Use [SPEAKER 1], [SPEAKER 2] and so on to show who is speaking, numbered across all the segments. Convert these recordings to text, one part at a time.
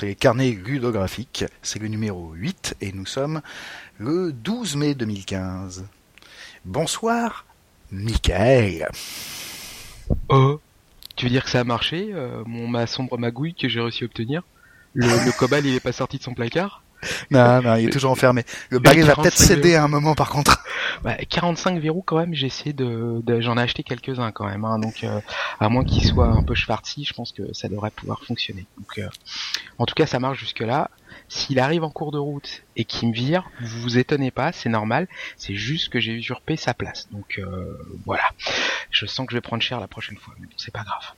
[SPEAKER 1] C'est Carnet Ludographique, c'est le numéro 8 et nous sommes le 12 mai 2015. Bonsoir, Michael.
[SPEAKER 2] Oh, tu veux dire que ça a marché, euh, mon ma sombre magouille que j'ai réussi à obtenir? Le, le cobalt il est pas sorti de son placard?
[SPEAKER 1] Non, non, il est toujours enfermé. Le bagage va peut-être
[SPEAKER 2] 45
[SPEAKER 1] céder à un moment par contre.
[SPEAKER 2] Bah, 45 verrous quand même, j'ai essayé de, de- j'en ai acheté quelques-uns quand même, hein, donc euh, à moins qu'il soit un peu schwartzy, je pense que ça devrait pouvoir fonctionner. Donc, euh, en tout cas, ça marche jusque là. S'il arrive en cours de route et qu'il me vire, vous vous étonnez pas, c'est normal. C'est juste que j'ai usurpé sa place. Donc euh, voilà. Je sens que je vais prendre cher la prochaine fois, mais bon, c'est pas grave.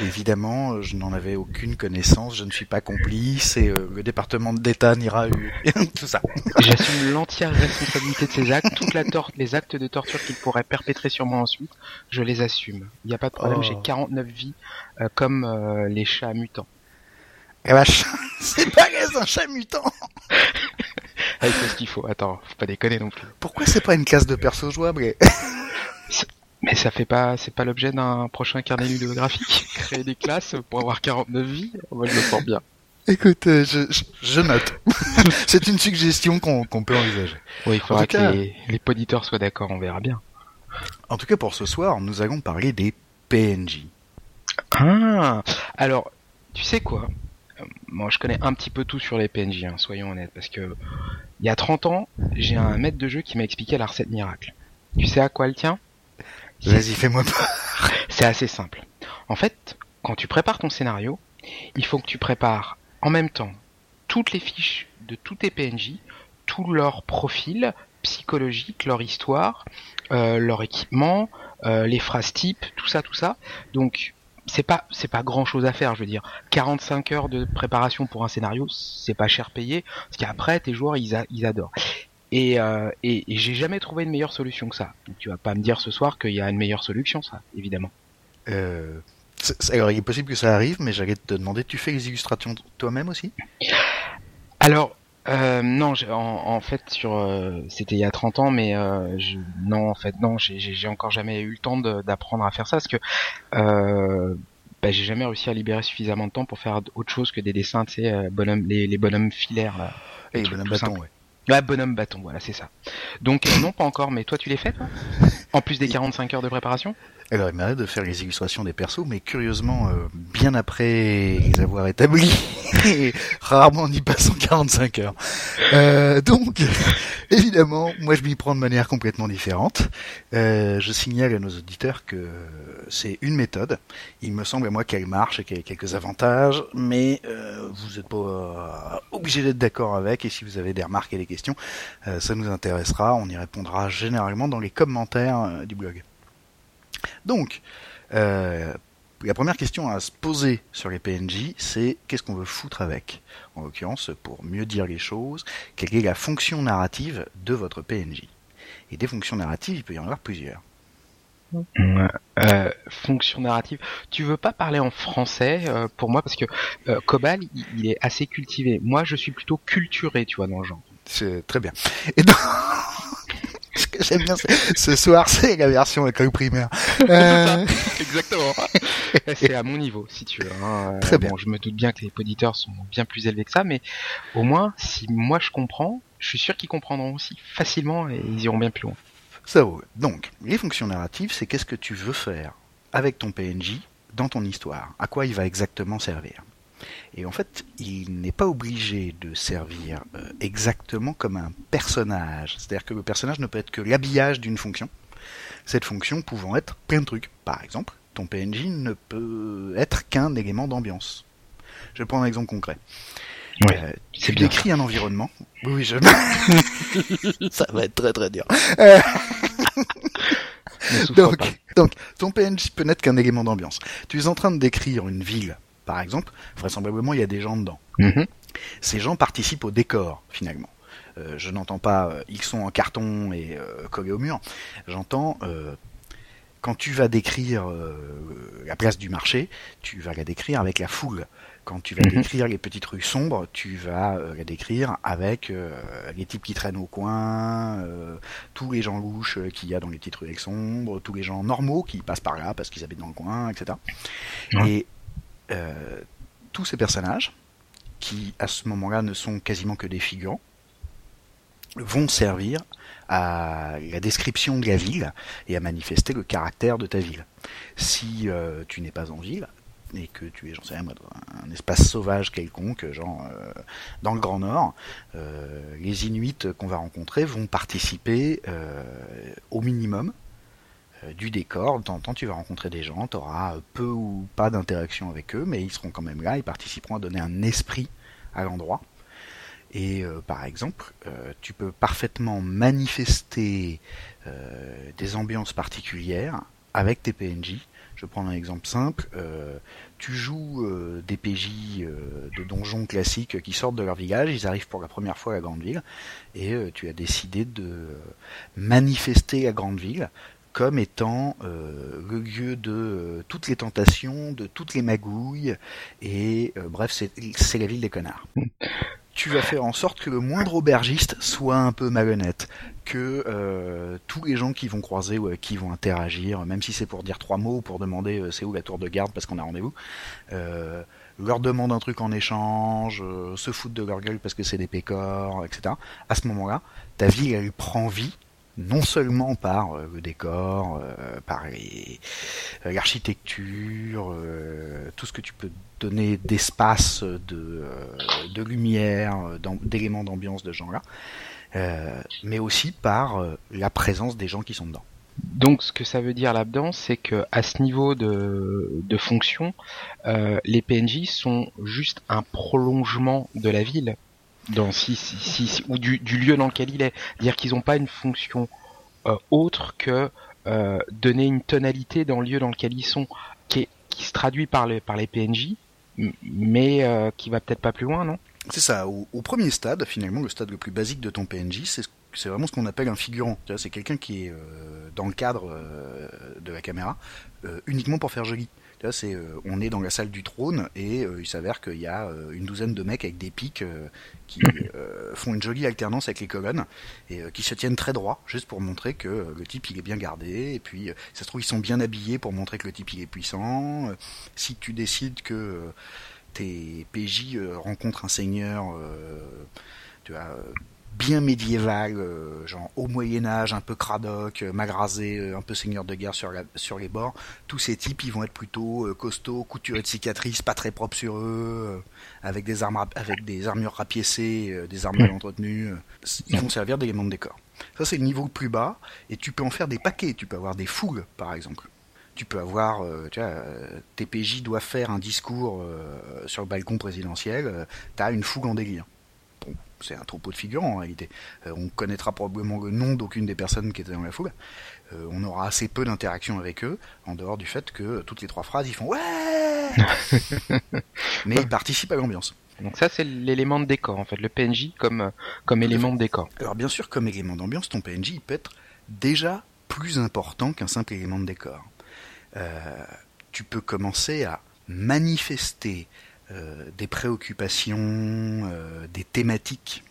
[SPEAKER 1] Évidemment, euh, je n'en avais aucune connaissance, je ne suis pas complice et euh, le département d'État n'ira eu tout ça.
[SPEAKER 2] J'assume l'entière responsabilité de ces actes, toute la tor les actes de torture qu'il pourrait perpétrer sur moi ensuite, je les assume. Il n'y a pas de problème,
[SPEAKER 1] Oh.
[SPEAKER 2] j'ai 49 vies euh, comme euh, les chats mutants.
[SPEAKER 1] Eh vache, c'est pas un chat mutant.
[SPEAKER 2] Ah, il faut ce qu'il faut, attends, faut pas déconner non plus.
[SPEAKER 1] Pourquoi c'est pas une case de perso jouable et-
[SPEAKER 2] Mais ça fait pas, c'est pas l'objet d'un prochain carnet ludographique. Créer des classes pour avoir 49 vies, moi je le sens bien.
[SPEAKER 1] Écoute, euh, je, je, je note. c'est une suggestion qu'on qu'on peut envisager.
[SPEAKER 2] Oui, il faudra
[SPEAKER 1] cas-
[SPEAKER 2] que les, les poditeurs soient d'accord, on verra bien.
[SPEAKER 1] En tout cas, pour ce soir, nous allons parler des PNJ.
[SPEAKER 2] Ah, alors, tu sais quoi? Moi, je connais un petit peu tout sur les PNJ, hein, soyons honnêtes, parce que il y a 30 ans, j'ai un maître de jeu qui m'a expliqué la recette miracle. Tu sais à quoi elle tient?
[SPEAKER 1] Vas-y, fais-moi pas.
[SPEAKER 2] C'est assez simple. En fait, quand tu prépares ton scénario, il faut que tu prépares en même temps toutes les fiches de tous tes PNJ, tout leur profil psychologique, leur histoire, euh, leur équipement, euh, les phrases types, tout ça, tout ça. Donc c'est pas c'est pas grand chose à faire, je veux dire. 45 heures de préparation pour un scénario, c'est pas cher payé, parce qu'après tes joueurs ils, a- ils adorent. Et, euh, et, et j'ai jamais trouvé une meilleure solution que ça. Donc tu vas pas me dire ce soir qu'il y a une meilleure solution, ça, évidemment.
[SPEAKER 1] Euh, alors, il est possible que ça arrive, mais j'allais te demander, tu fais les illustrations toi-même aussi?
[SPEAKER 2] Alors, euh, non, en, en fait, sur, euh, c'était il y a 30 ans, mais euh, je, non, en fait, non, j'ai- encore jamais eu le temps d'apprendre à faire ça, parce que euh, bah, j'ai jamais réussi à libérer suffisamment de temps pour faire autre chose que des dessins, tu sais, euh, bonhomme, les, les bonhommes filaires, là.
[SPEAKER 1] Et
[SPEAKER 2] trucs
[SPEAKER 1] bonhomme
[SPEAKER 2] tout
[SPEAKER 1] bâton,
[SPEAKER 2] simples.
[SPEAKER 1] ouais.
[SPEAKER 2] Ouais, bonhomme bâton, voilà, c'est ça. Donc, euh, non, pas encore, mais toi, tu les fais, toi? En plus des 45 heures de préparation?
[SPEAKER 1] Alors, il m'arrête de faire les illustrations des persos, mais curieusement, euh, bien après les avoir établis, rarement en y passant 45 heures. Euh, donc, évidemment, moi je m'y prends de manière complètement différente. Euh, je signale à nos auditeurs que c'est une méthode. Il me semble à moi qu'elle marche et qu'elle a quelques avantages, mais vous n'êtes pas obligé d'être d'accord avec, et si vous avez des remarques et des questions, ça nous intéressera. On y répondra généralement dans les commentaires du blog. Donc, euh, la première question à se poser sur les PNJ, c'est qu'est-ce qu'on veut foutre avec En l'occurrence, pour mieux dire les choses, quelle est la fonction narrative de votre PNJ Et des fonctions narratives, il peut y en avoir plusieurs.
[SPEAKER 2] euh, fonction narrative. Tu veux pas parler en français euh, pour moi parce que euh, Cobal il, il est assez cultivé. Moi je suis plutôt culturé, tu vois dans le genre.
[SPEAKER 1] C'est très bien. Et donc, ce que j'aime bien, c'est- ce soir, c'est la version école primaire. Euh,
[SPEAKER 2] Exactement. C'est à mon niveau si tu veux. hein. Euh,
[SPEAKER 1] Très bien.
[SPEAKER 2] Bon, je me doute bien que les auditeurs sont bien plus élevés que ça, mais au moins si moi je comprends, je suis sûr qu'ils comprendront aussi facilement et ils iront bien plus loin.
[SPEAKER 1] Ça roule. Donc, les fonctions narratives, c'est qu'est-ce que tu veux faire avec ton PNJ dans ton histoire? À quoi il va exactement servir? Et en fait, il n'est pas obligé de servir euh, exactement comme un personnage. C'est-à-dire que le personnage ne peut être que l'habillage d'une fonction. Cette fonction pouvant être plein de trucs. Par exemple, ton PNJ ne peut être qu'un élément d'ambiance. Je vais prendre un exemple concret.
[SPEAKER 2] Ouais,
[SPEAKER 1] Euh, tu
[SPEAKER 2] bien
[SPEAKER 1] décris un environnement. Oui, oui, je. ça va être très très dur. Euh, donc,
[SPEAKER 2] pas.
[SPEAKER 1] donc, ton PNJ peut n'être qu'un élément d'ambiance. Tu es en train de décrire une ville, par exemple. Vraisemblablement, il y a des gens dedans.
[SPEAKER 2] Mhm.
[SPEAKER 1] Ces gens participent au décor, finalement. Euh, je n'entends pas, euh, ils sont en carton et euh, collés au mur. J'entends, quand tu vas décrire la place du marché, tu vas la décrire avec la foule. Quand tu vas
[SPEAKER 2] Mhm.
[SPEAKER 1] décrire les petites rues sombres, tu vas la décrire avec les types qui traînent au coin, tous les gens louches qu'il y a dans les petites rues sombres, tous les gens normaux qui passent par là parce qu'ils habitent dans le coin, etc. Et euh, tous ces personnages, qui à ce moment-là ne sont quasiment que des figurants, vont servir à la description de la ville et à manifester le caractère de ta ville. Si euh, tu n'es pas en ville et que tu es, j'en sais rien, un espace sauvage quelconque, genre euh, dans le Grand Nord, les Inuits qu'on va rencontrer vont participer au minimum du décor. De temps en temps, tu vas rencontrer des gens, tu auras peu ou pas d'interaction avec eux, mais ils seront quand même là, ils participeront à donner un esprit à l'endroit. Et euh, par exemple, euh, tu peux parfaitement manifester euh, des ambiances particulières avec tes PNJ. Je prends un exemple simple. tu joues des PJ de donjons classiques qui sortent de leur village, ils arrivent pour la première fois à la grande ville, et tu as décidé de manifester la grande ville comme étant le lieu de toutes les tentations, de toutes les magouilles, et bref, c'est la ville des connards tu vas faire en sorte que le moindre aubergiste soit un peu malhonnête, que euh, tous les gens qui vont croiser ou qui vont interagir, même si c'est pour dire trois mots ou pour demander euh, c'est où la tour de garde parce qu'on a rendez-vous, euh, leur demandent un truc en échange, se foutent de leur gueule parce que c'est des pécores, etc. À ce moment-là, ta vie elle prend vie non seulement par euh, le décor, euh, par euh, l'architecture, tout ce que tu peux donner d'espace, de, lumière, d'éléments d'ambiance de genre-là, mais aussi par la présence des gens qui sont dedans.
[SPEAKER 2] Donc, ce que ça veut dire là-dedans, c'est que à ce niveau de, de fonction, les PNJ sont juste un prolongement de la ville dans si, si, si, ou du, du, lieu dans lequel il est. Dire qu'ils n'ont pas une fonction euh, autre que euh, donner une tonalité dans le lieu dans lequel ils sont, qui, qui se traduit par les, par les PNJ, mais euh, qui va peut-être pas plus loin, non?
[SPEAKER 1] C'est ça. Au, au, premier stade, finalement, le stade le plus basique de ton PNJ, c'est c'est vraiment ce qu'on appelle un figurant. C'est quelqu'un qui est euh, dans le cadre de la caméra uniquement pour faire joli. C'est, on est dans la salle du trône et il s'avère qu'il y a une douzaine de mecs avec des pics qui font une jolie alternance avec les colonnes et qui se tiennent très droit, juste pour montrer que le type il est bien gardé. Et puis, ça se trouve ils sont bien habillés pour montrer que le type il est puissant. si tu décides que tes PJ rencontrent un seigneur, tu vois bien médiéval, euh, genre au Moyen Âge, un peu cradoc, euh, magrasé, euh, un peu seigneur de guerre sur, la, sur les bords. Tous ces types, ils vont être plutôt costauds, couturés de cicatrices, pas très propres sur eux, avec des armes, avec des armures rapiécées, des mal entretenues. Ils vont servir d'éléments de décor. Ça, c'est le niveau le plus bas, et tu peux en faire des paquets. Tu peux avoir des foules, par exemple. Tu peux avoir, tu vois, TPJ doit faire un discours sur le balcon présidentiel. T'as une foule en délire c'est un troupeau de figurants en réalité. Euh, on connaîtra probablement le nom d'aucune des personnes qui étaient dans la foule. Euh, on aura assez peu d'interaction avec eux, en dehors du fait que toutes les trois phrases, ils font ouais Mais ils participent à l'ambiance.
[SPEAKER 2] Donc ça, c'est l'élément de décor, en fait, le PNJ comme, comme élément de décor.
[SPEAKER 1] Alors bien sûr, comme élément d'ambiance, ton PNJ il peut être déjà plus important qu'un simple élément de décor. Euh, tu peux commencer à manifester des préoccupations, euh, des thématiques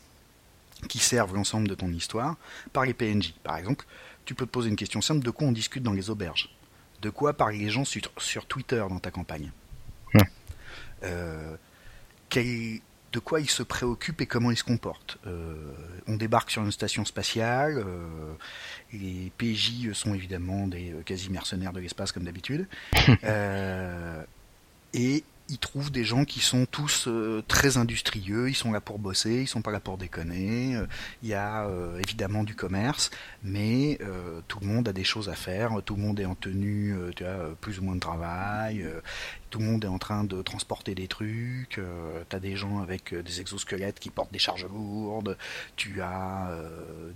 [SPEAKER 1] qui servent l'ensemble de ton histoire par les PNJ. Par exemple, tu peux te poser une question simple de quoi on discute dans les auberges? De quoi parlent les gens sur, sur Twitter dans ta campagne? Euh, De quoi ils se préoccupent et comment ils se comportent? On débarque sur une station spatiale, les PJ sont évidemment des quasi-mercenaires de l'espace comme d'habitude, et ils trouvent des gens qui sont tous euh, très industrieux, ils sont là pour bosser, ils sont pas là pour déconner. Euh, il y a euh, évidemment du commerce, mais tout le monde a des choses à faire, tout le monde est en tenue, tu as plus ou moins de travail, tout le monde est en train de transporter des trucs, tu as des gens avec des exosquelettes qui portent des charges lourdes, tu as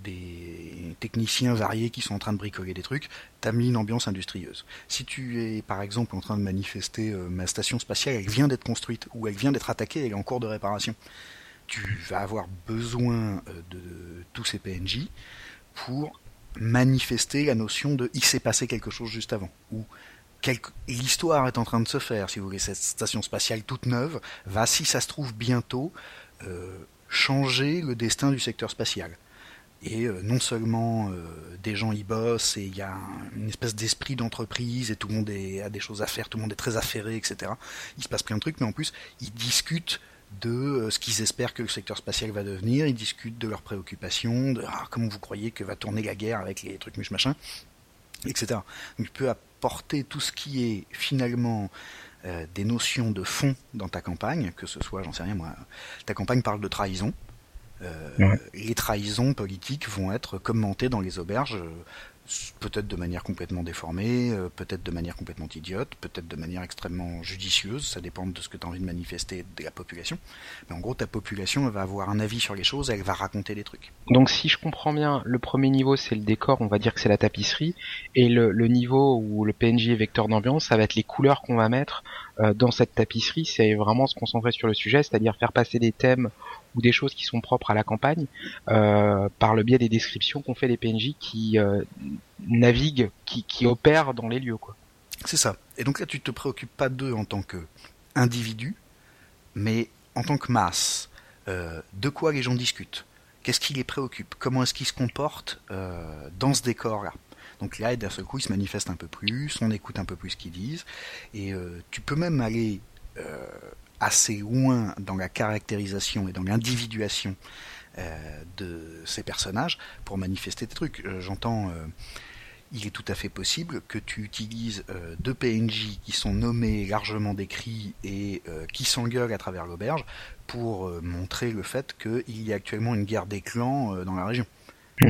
[SPEAKER 1] des techniciens variés qui sont en train de bricoler des trucs, t'as mis une ambiance industrieuse. Si tu es par exemple en train de manifester ma station spatiale elle vient d'être construite ou elle vient d'être attaquée, elle est en cours de réparation. Tu vas avoir besoin euh, de tous ces PNJ pour manifester la notion de il s'est passé quelque chose juste avant l'histoire est en train de se faire, si vous voulez, cette station spatiale toute neuve va, si ça se trouve bientôt, euh, changer le destin du secteur spatial. Et non seulement des gens y bossent et il y a une espèce d'esprit d'entreprise et tout le monde a des choses à faire, tout le monde est très affairé, etc. Il se passe plein de trucs, mais en plus ils discutent de ce qu'ils espèrent que le secteur spatial va devenir, ils discutent de leurs préoccupations, de ah, comment vous croyez que va tourner la guerre avec les trucs muche machin, etc. Donc tu peux apporter tout ce qui est finalement des notions de fond dans ta campagne, que ce soit, j'en sais rien moi, ta campagne parle de trahison, euh, les trahisons politiques vont être commentées dans les auberges, euh, peut-être de manière complètement déformée, euh, peut-être de manière complètement idiote, peut-être de manière extrêmement judicieuse, ça dépend de ce que tu as envie de manifester de la population. Mais en gros, ta population va avoir un avis sur les choses, elle va raconter des trucs.
[SPEAKER 2] Donc si je comprends bien, le premier niveau c'est le décor, on va dire que c'est la tapisserie, et le, niveau où le PNJ est vecteur d'ambiance, ça va être les couleurs qu'on va mettre dans cette tapisserie, c'est vraiment se concentrer sur le sujet, c'est-à-dire faire passer des thèmes ou des choses qui sont propres à la campagne euh, par le biais des descriptions qu'on fait des PNJ qui euh, naviguent, qui, opèrent dans les lieux. quoi.
[SPEAKER 1] C'est ça. Et donc là, tu te préoccupes pas d'eux en tant qu'individu, mais en tant que masse. Euh, de quoi les gens discutent? Qu'est-ce qui les préoccupe? Comment est-ce qu'ils se comportent dans ce décor-là? Donc là, d'un seul coup, ils se manifestent un peu plus, on écoute un peu plus ce qu'ils disent, et tu peux même aller assez loin dans la caractérisation et dans l'individuation euh, de ces personnages pour manifester tes trucs. Euh, j'entends, euh, il est tout à fait possible que tu utilises deux PNJ qui sont nommés, largement décrits et qui s'engueulent à travers l'auberge pour montrer le fait qu'il y a actuellement une guerre des clans dans la région.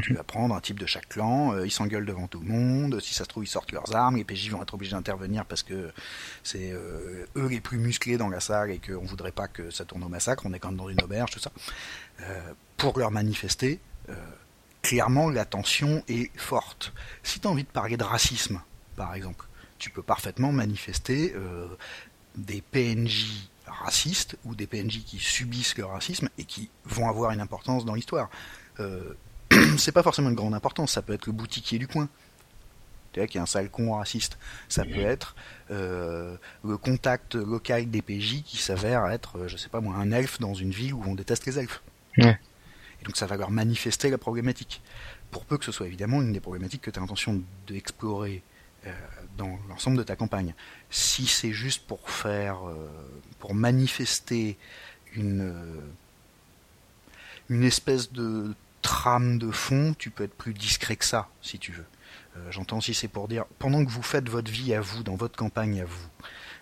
[SPEAKER 1] Tu vas prendre un type de chaque clan, euh, ils s'engueulent devant tout le monde, si ça se trouve ils sortent leurs armes, les PJ vont être obligés d'intervenir parce que c'est euh, eux les plus musclés dans la salle et qu'on voudrait pas que ça tourne au massacre, on est quand même dans une auberge, tout ça. Euh, pour leur manifester, clairement la tension est forte. Si tu as envie de parler de racisme, par exemple, tu peux parfaitement manifester des PNJ racistes ou des PNJ qui subissent le racisme et qui vont avoir une importance dans l'histoire. c'est pas forcément une grande importance, ça peut être le boutiquier du coin. Qui est un sale con raciste. Ça peut être euh, le contact local des PJ qui s'avère être, euh, je sais pas moi, un elfe dans une ville où on déteste les elfes. Et donc ça va leur manifester la problématique. Pour peu que ce soit évidemment une des problématiques que tu as l'intention d'explorer euh, dans l'ensemble de ta campagne. Si c'est juste pour faire, pour manifester une, une espèce de trame de fond, tu peux être plus discret que ça, si tu veux. Euh, j'entends si c'est pour dire, pendant que vous faites votre vie à vous, dans votre campagne à vous,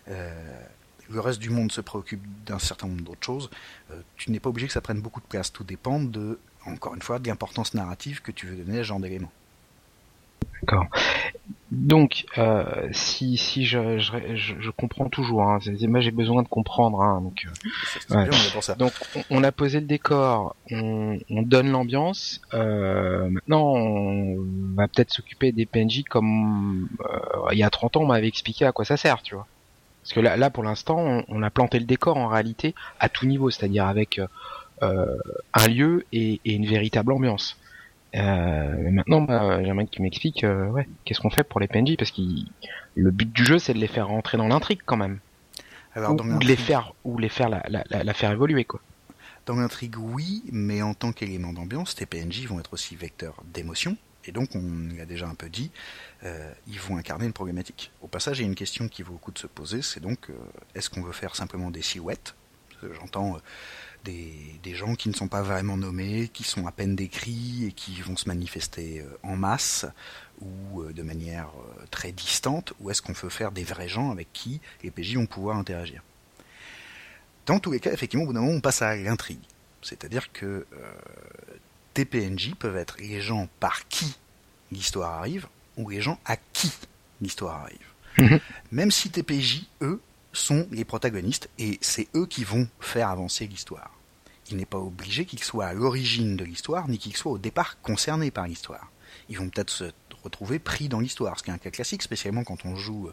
[SPEAKER 1] euh, le reste du monde se préoccupe d'un certain nombre d'autres choses, euh, tu n'es pas obligé que ça prenne beaucoup de place. Tout dépend de, encore une fois, de l'importance narrative que tu veux donner à ce genre d'éléments.
[SPEAKER 2] D'accord. Donc, euh, si, si je, je, je, comprends toujours, hein, moi j'ai besoin de comprendre. Hein, donc, euh, donc on, a posé le décor, on, on donne l'ambiance. Euh, maintenant, on va peut-être s'occuper des PNJ comme euh, il y a 30 ans, on m'avait expliqué à quoi ça sert, tu vois. Parce que là, là pour l'instant, on, on, a planté le décor en réalité à tout niveau, c'est-à-dire avec euh, un lieu et, et une véritable ambiance. Euh, maintenant, bah, j'aimerais qu'il m'explique, euh, ouais, qu'est-ce qu'on fait pour les PNJ parce que le but du jeu, c'est de les faire rentrer dans l'intrigue quand même. Alors, ou, de les faire, ou les faire la, la, la, faire évoluer quoi.
[SPEAKER 1] Dans l'intrigue, oui, mais en tant qu'élément d'ambiance, tes PNJ vont être aussi vecteurs d'émotion, et donc on l'a déjà un peu dit, euh, ils vont incarner une problématique. Au passage, il y a une question qui vaut le coup de se poser, c'est donc euh, est-ce qu'on veut faire simplement des silhouettes? J'entends des, gens qui ne sont pas vraiment nommés, qui sont à peine décrits et qui vont se manifester euh, en masse ou euh, de manière euh, très distante, ou est-ce qu'on peut faire des vrais gens avec qui les PJ vont pouvoir interagir? Dans tous les cas, effectivement, au bout d'un moment, on passe à l'intrigue. C'est-à-dire que tes PNJ peuvent être les gens par qui l'histoire arrive, ou les gens à qui l'histoire arrive. Mhm. Même si tes PJ, eux, sont les protagonistes et c'est eux qui vont faire avancer l'histoire. Il n'est pas obligé qu'ils soient à l'origine de l'histoire, ni qu'ils soient au départ concernés par l'histoire. Ils vont peut-être se retrouver pris dans l'histoire, ce qui est un cas classique, spécialement quand on joue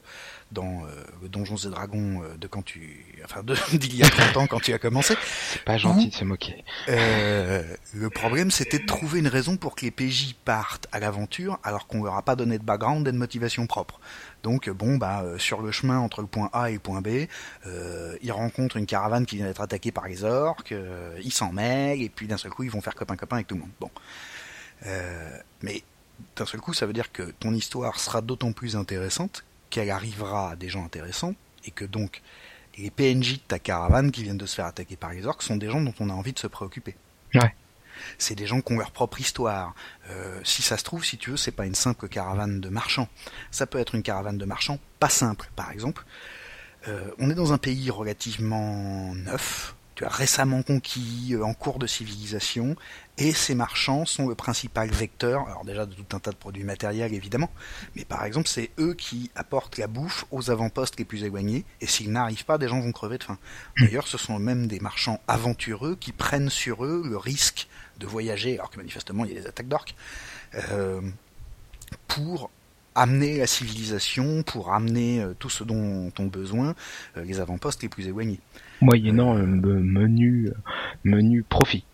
[SPEAKER 1] dans euh, le Donjons et Dragons euh, de quand tu, enfin d'il y a 30 ans quand tu as commencé.
[SPEAKER 2] C'est pas gentil de se moquer.
[SPEAKER 1] Euh, le problème, c'était de trouver une raison pour que les PJ partent à l'aventure, alors qu'on leur a pas donné de background et de motivation propre. Donc bon bah sur le chemin entre le point A et le point B, euh, ils rencontrent une caravane qui vient d'être attaquée par les orques, ils s'en mêlent et puis d'un seul coup ils vont faire copain copain avec tout le monde. Bon, Euh, mais d'un seul coup, ça veut dire que ton histoire sera d'autant plus intéressante qu'elle arrivera à des gens intéressants et que donc les PNJ de ta caravane qui viennent de se faire attaquer par les orques sont des gens dont on a envie de se préoccuper.
[SPEAKER 2] Ouais.
[SPEAKER 1] C'est des gens qui ont leur propre histoire. Euh, si ça se trouve, si tu veux, c'est pas une simple caravane de marchands. Ça peut être une caravane de marchands pas simple, par exemple. Euh, on est dans un pays relativement neuf, tu as récemment conquis, euh, en cours de civilisation, et ces marchands sont le principal vecteur, alors déjà de tout un tas de produits matériels évidemment, mais par exemple c'est eux qui apportent la bouffe aux avant-postes les plus éloignés, et s'ils n'arrivent pas, des gens vont crever de faim. D'ailleurs, ce sont même des marchands aventureux qui prennent sur eux le risque de voyager, alors que manifestement il y a des attaques d'orques, euh, pour amener la civilisation, pour amener euh, tout ce dont ont besoin euh, les avant-postes les plus éloignés.
[SPEAKER 2] Moyennant un menu, menu profit.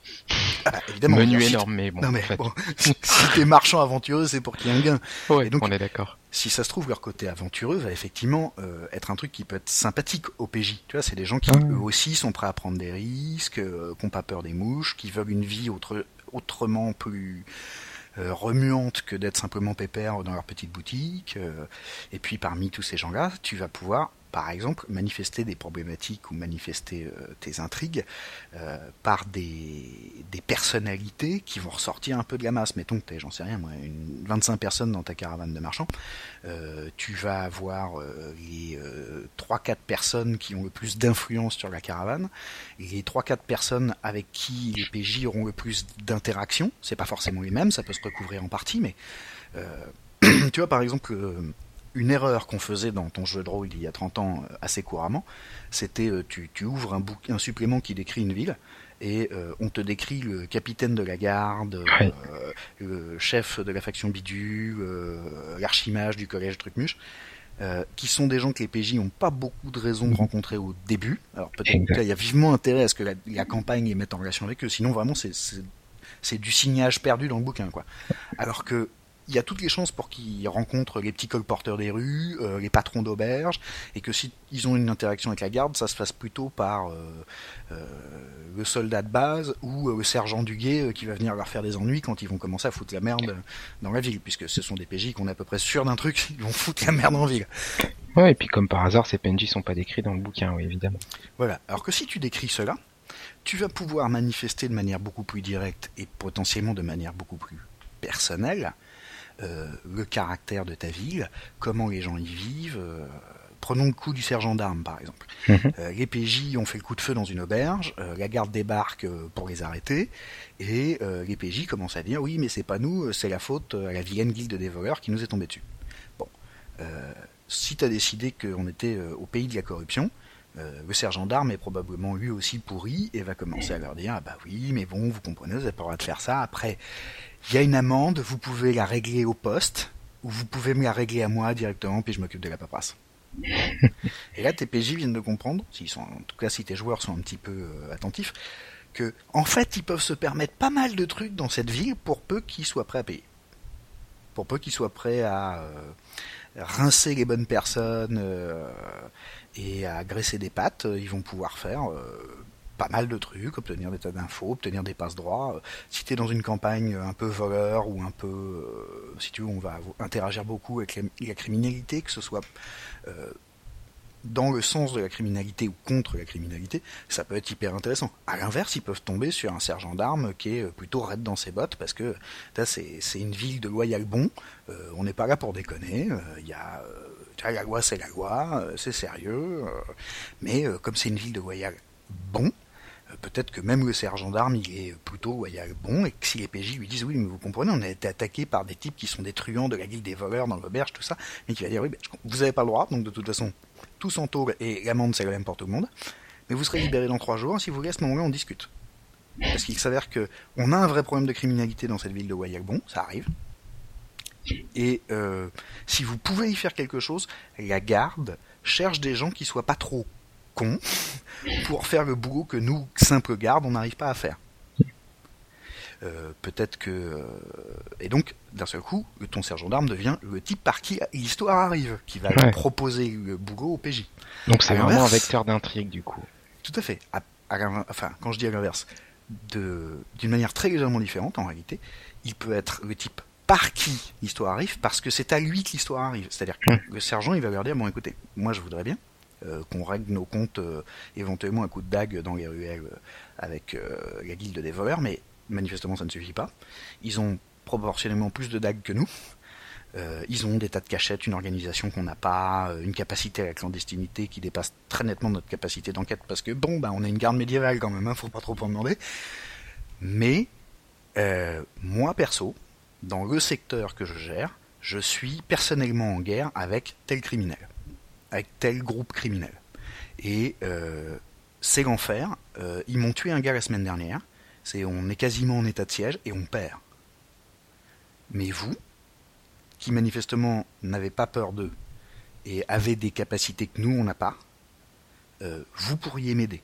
[SPEAKER 1] Ah bah, évidemment.
[SPEAKER 2] Menu
[SPEAKER 1] si
[SPEAKER 2] énorme, mais bon.
[SPEAKER 1] Non mais
[SPEAKER 2] en fait.
[SPEAKER 1] bon, si t'es marchand aventureux, c'est pour qu'il y ait un gain.
[SPEAKER 2] Ouais,
[SPEAKER 1] Et donc-
[SPEAKER 2] on est d'accord.
[SPEAKER 1] Si ça se trouve, leur côté aventureux va effectivement euh, être un truc qui peut être sympathique au PJ. Tu vois, c'est des gens qui
[SPEAKER 2] Ah.
[SPEAKER 1] eux aussi sont prêts à prendre des risques, euh, qui n'ont pas peur des mouches, qui veulent une vie autre, autrement plus euh, remuante que d'être simplement pépère dans leur petite boutique. euh, et puis parmi tous ces gens-là, tu vas pouvoir, par exemple, manifester des problématiques ou manifester euh, tes intrigues euh, par des, des personnalités qui vont ressortir un peu de la masse. Mettons que tu j'en sais rien, moi, une 25 personnes dans ta caravane de marchands. Euh, tu vas avoir les euh, 3-4 personnes qui ont le plus d'influence sur la caravane, les 3-4 personnes avec qui les PJ auront le plus d'interaction. C'est pas forcément les mêmes, ça peut se recouvrir en partie, mais tu vois par exemple une erreur qu'on faisait dans ton jeu de rôle il y a 30 ans euh, assez couramment, c'était euh, tu, tu ouvres un, bouc- un supplément qui décrit une ville et euh, on te décrit le capitaine de la garde, euh, le chef de la faction Bidu, euh, l'archimage du collège Trucmuche, qui sont des gens que les PJ n'ont pas beaucoup de raisons de rencontrer au début. Alors peut-être qu'il y a vivement intérêt à ce que la, la campagne les mette en relation avec eux, sinon vraiment c'est du signage perdu dans le bouquin quoi. Alors que il y a toutes les chances pour qu'ils rencontrent les petits colporteurs des rues, euh, les patrons d'auberges, et que si ils ont une interaction avec la garde, ça se fasse plutôt par euh, euh, le soldat de base ou le sergent du guet qui va venir leur faire des ennuis quand ils vont commencer à foutre la merde dans la ville, puisque ce sont des PJ qu'on est à peu près sûr d'un truc, ils vont foutre la merde en ville.
[SPEAKER 2] Ouais, et puis comme par hasard, ces PNJ sont pas décrits dans le bouquin, oui, évidemment.
[SPEAKER 1] Voilà. Alors que si tu décris cela, tu vas pouvoir manifester de manière beaucoup plus directe et potentiellement de manière beaucoup plus personnelle euh, le caractère de ta ville, comment les gens y vivent. euh, prenons le coup du sergent d'armes par exemple.
[SPEAKER 2] Mhm.
[SPEAKER 1] Euh, les PJ ont fait le coup de feu dans une auberge, la garde débarque pour les arrêter, et les PJ commencent à dire oui mais c'est pas nous, c'est la faute à la vilaine guilde des voleurs qui nous est tombée dessus. Bon, si tu as décidé qu'on était au pays de la corruption, euh, le sergent d'armes est probablement lui aussi pourri et va commencer à leur dire ah bah oui mais bon vous comprenez vous n'avez pas le droit de faire ça après il y a une amende vous pouvez la régler au poste ou vous pouvez me la régler à moi directement puis je m'occupe de la paperasse. Et là tes PJ viennent de comprendre s'ils sont en tout cas si tes joueurs sont un petit peu euh, attentifs que en fait ils peuvent se permettre pas mal de trucs dans cette ville pour peu qu'ils soient prêts à payer. Pour peu qu'ils soient prêts à euh, rincer les bonnes personnes euh, et à graisser des pattes, euh, ils vont pouvoir faire euh, pas mal de trucs, obtenir des tas d'infos, obtenir des passes droits. Euh, Si tu es dans une campagne un peu voleur ou un peu, euh, si tu veux, on va interagir beaucoup avec la, criminalité, que ce soit euh, dans le sens de la criminalité ou contre la criminalité, ça peut être hyper intéressant. À l'inverse, ils peuvent tomber sur un sergent d'armes qui est euh, plutôt raide dans ses bottes parce que c'est une ville de loyal bon. Euh, on n'est pas là pour déconner. euh, Il y a, euh, la loi, c'est la loi, euh, c'est sérieux. euh, mais euh, comme c'est une ville de loyal bon, euh, peut-être que même le sergent d'armes, il est plutôt bon, et que si les PJ lui disent oui, mais vous comprenez, on a été attaqué par des types qui sont des truands de la guilde des voleurs dans l'auberge, tout ça, mais qui va dire oui, vous avez pas le droit, donc de toute façon, tous en tôle et l'amende c'est la même pour tout monde, mais vous serez libéré dans trois jours, si vous voulez, à ce moment-là, on discute. Parce qu'il s'avère que on a un vrai problème de criminalité dans cette ville de Wayagbon, ça arrive. Et euh, si vous pouvez y faire quelque chose, la garde cherche des gens qui soient pas trop cons pour faire le boulot que nous, simples gardes, on n'arrive pas à faire. Euh, peut-être que euh, et donc d'un seul coup ton sergent d'armes devient le type par qui l'histoire arrive qui va
[SPEAKER 2] Ouais.
[SPEAKER 1] proposer le boulot au PJ
[SPEAKER 2] Donc c'est vraiment un vecteur d'intrigue, du coup.
[SPEAKER 1] tout à fait. À- enfin, quand je dis à l'inverse, d'une manière très légèrement différente en réalité. Il peut être le type par qui l'histoire arrive, parce que c'est à lui que l'histoire arrive. C'est-à-dire que le sergent, il va leur dire, bon écoutez, moi je voudrais bien qu'on règle nos comptes euh, éventuellement un coup de dague dans les ruelles euh, avec la guilde des voleurs, mais manifestement ça ne suffit pas. Ils ont proportionnellement plus de dagues que nous. ils ont des tas de cachettes, une organisation qu'on n'a pas, une capacité à la clandestinité qui dépasse très nettement notre capacité d'enquête parce que bon, bah, on a une garde médiévale quand même, hein, faut pas trop en demander. Mais moi perso, dans le secteur que je gère, je suis personnellement en guerre avec tel criminel, avec tel groupe criminel. Et euh, c'est l'enfer. Euh, ils m'ont tué un gars la semaine dernière. C'est, on est quasiment en état de siège et on perd. Mais vous, qui manifestement n'avez pas peur d'eux et avez des capacités que nous on n'a pas, euh, vous pourriez m'aider.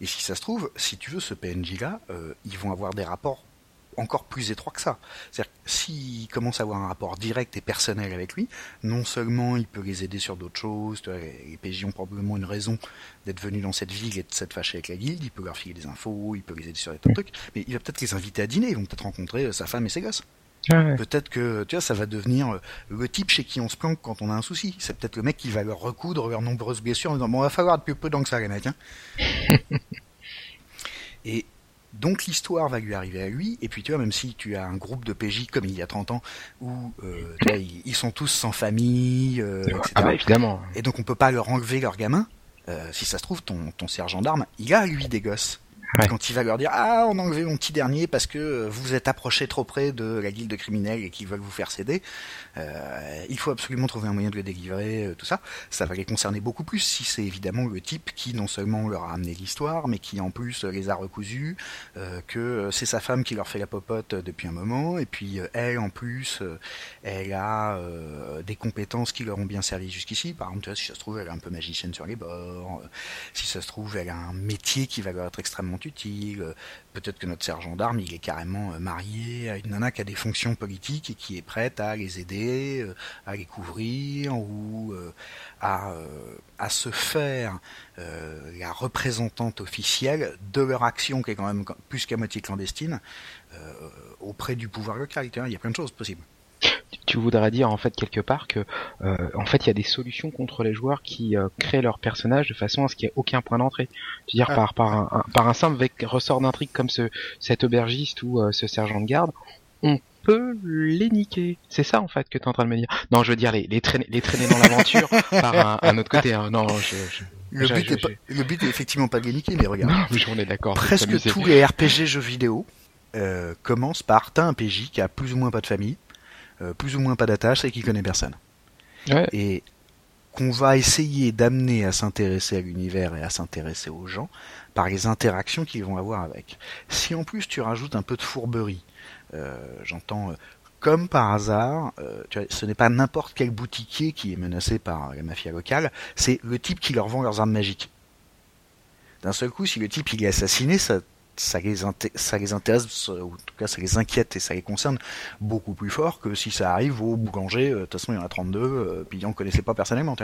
[SPEAKER 1] Et si ça se trouve, si tu veux, ce PNJ-là, ils vont avoir des rapports encore plus étroit que ça. C'est-à-dire s'il commence à avoir un rapport direct et personnel avec lui, non seulement il peut les aider sur d'autres choses, les PJ ont probablement une raison d'être venus dans cette ville et de s'être fâchés avec la guilde, il peut leur filer des infos, il peut les aider sur des tas de trucs, mais il va peut-être les inviter à dîner, ils vont peut-être rencontrer euh, sa femme et ses gosses. Peut-être que tu vois, ça va devenir euh, le type chez qui on se planque quand on a un souci. C'est peut-être le mec qui va leur recoudre leurs nombreuses blessures en disant bon, va falloir être plus prudent que ça, les mecs. Hein. et donc l'histoire va lui arriver à lui, et puis tu vois, même si tu as un groupe de PJ comme il y a 30 ans, où euh, ils, sont tous sans famille, euh, etc.
[SPEAKER 2] Ah bah évidemment.
[SPEAKER 1] Et donc on peut pas leur enlever leur gamin. Euh, si ça se trouve, ton, ton sergent d'armes, il a lui des gosses. Quand il va leur dire ah on a enlevé mon petit dernier parce que vous êtes approché trop près de la guilde de criminels et qu'ils veulent vous faire céder, euh, il faut absolument trouver un moyen de le délivrer, euh, tout ça. Ça va les concerner beaucoup plus si c'est évidemment le type qui non seulement leur a amené l'histoire, mais qui en plus les a recousus, euh, que c'est sa femme qui leur fait la popote depuis un moment, et puis elle en plus, elle a des compétences qui leur ont bien servi jusqu'ici. Par exemple, si ça se trouve, elle est un peu magicienne sur les bords. si ça se trouve, elle a un métier qui va leur être extrêmement utile. Peut-être que notre sergent d'armes, il est carrément marié à une nana qui a des fonctions politiques et qui est prête à les aider euh, à les couvrir ou euh, à, euh, à se faire la représentante officielle de leur action qui est quand même plus qu'à moitié clandestine auprès du pouvoir local. Il y a plein de choses possibles
[SPEAKER 2] tu voudrais dire en fait quelque part que en fait il y a des solutions contre les joueurs qui créent leur personnage de façon à ce qu'il n'y ait aucun point d'entrée. Tu veux dire ah. par par un, par un simple avec ressort d'intrigue comme ce cet aubergiste ou ce sergent de garde, on peut les niquer. C'est ça en fait que tu es en train de me dire. Non, je veux dire les, les, traîner, les traîner dans l'aventure par un, autre côté. Hein. Non, je,
[SPEAKER 1] le, but est le but est effectivement pas de les niquer, mais regarde.
[SPEAKER 2] Non, on est d'accord.
[SPEAKER 1] Presque tous les RPG jeux vidéo euh, commencent par t'as un PJ qui a plus ou moins pas de famille, euh, plus ou moins pas d'attache et qui connaît personne. Ouais. Et qu'on va essayer d'amener à s'intéresser à l'univers et à s'intéresser aux gens par les interactions qu'ils vont avoir avec. Si en plus tu rajoutes un peu de fourberie, euh, j'entends euh, comme par hasard, euh, tu vois, ce n'est pas n'importe quel boutiquier qui est menacé par la mafia locale, c'est le type qui leur vend leurs armes magiques. D'un seul coup, si le type il est assassiné, ça, ça, les, ça les intéresse, ou en tout cas ça les inquiète et ça les concerne beaucoup plus fort que si ça arrive au boulanger, de toute façon il y en a 32, puis on connaissait pas personnellement.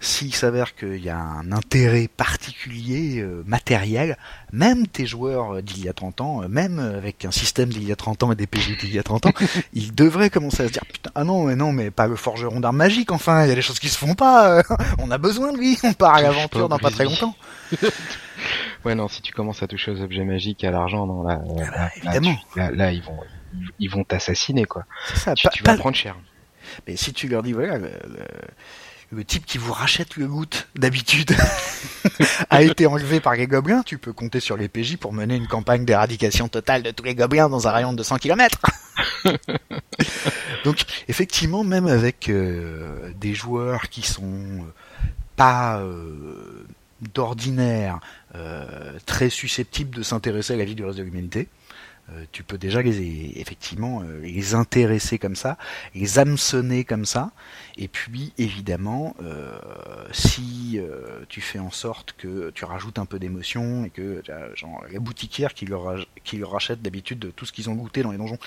[SPEAKER 1] S'il s'avère qu'il y a un intérêt particulier, euh, matériel, même tes joueurs d'il y a 30 ans, euh, même avec un système d'il y a 30 ans et des PJ d'il y a 30 ans, ils devraient commencer à se dire putain ah non mais non mais pas le forgeron d'armes magiques enfin, il y a des choses qui se font pas, euh, on a besoin de lui, on part à l'aventure dans pas très longtemps.
[SPEAKER 2] ouais non si tu commences à toucher aux objets magiques à l'argent non là,
[SPEAKER 1] ah bah, évidemment
[SPEAKER 2] là, ils vont ils vont t'assassiner quoi. Ça, tu, vas prendre cher.
[SPEAKER 1] Mais si tu leur dis voilà le le type qui vous rachète le loot d'habitude a été enlevé par les gobelins, tu peux compter sur les PJ pour mener une campagne d'éradication totale de tous les gobelins dans un rayon de 200 km. Donc effectivement, même avec euh, des joueurs qui sont euh, pas euh, d'ordinaire très susceptibles de s'intéresser à la vie du reste de l'humanité, tu peux déjà les effectivement euh, les intéresser comme ça, les hameçonner comme ça, et puis évidemment euh, si tu fais en sorte que tu rajoutes un peu d'émotion et que genre la boutiquière qui leur qui leur rachète d'habitude tout ce qu'ils ont goûté dans les donjons,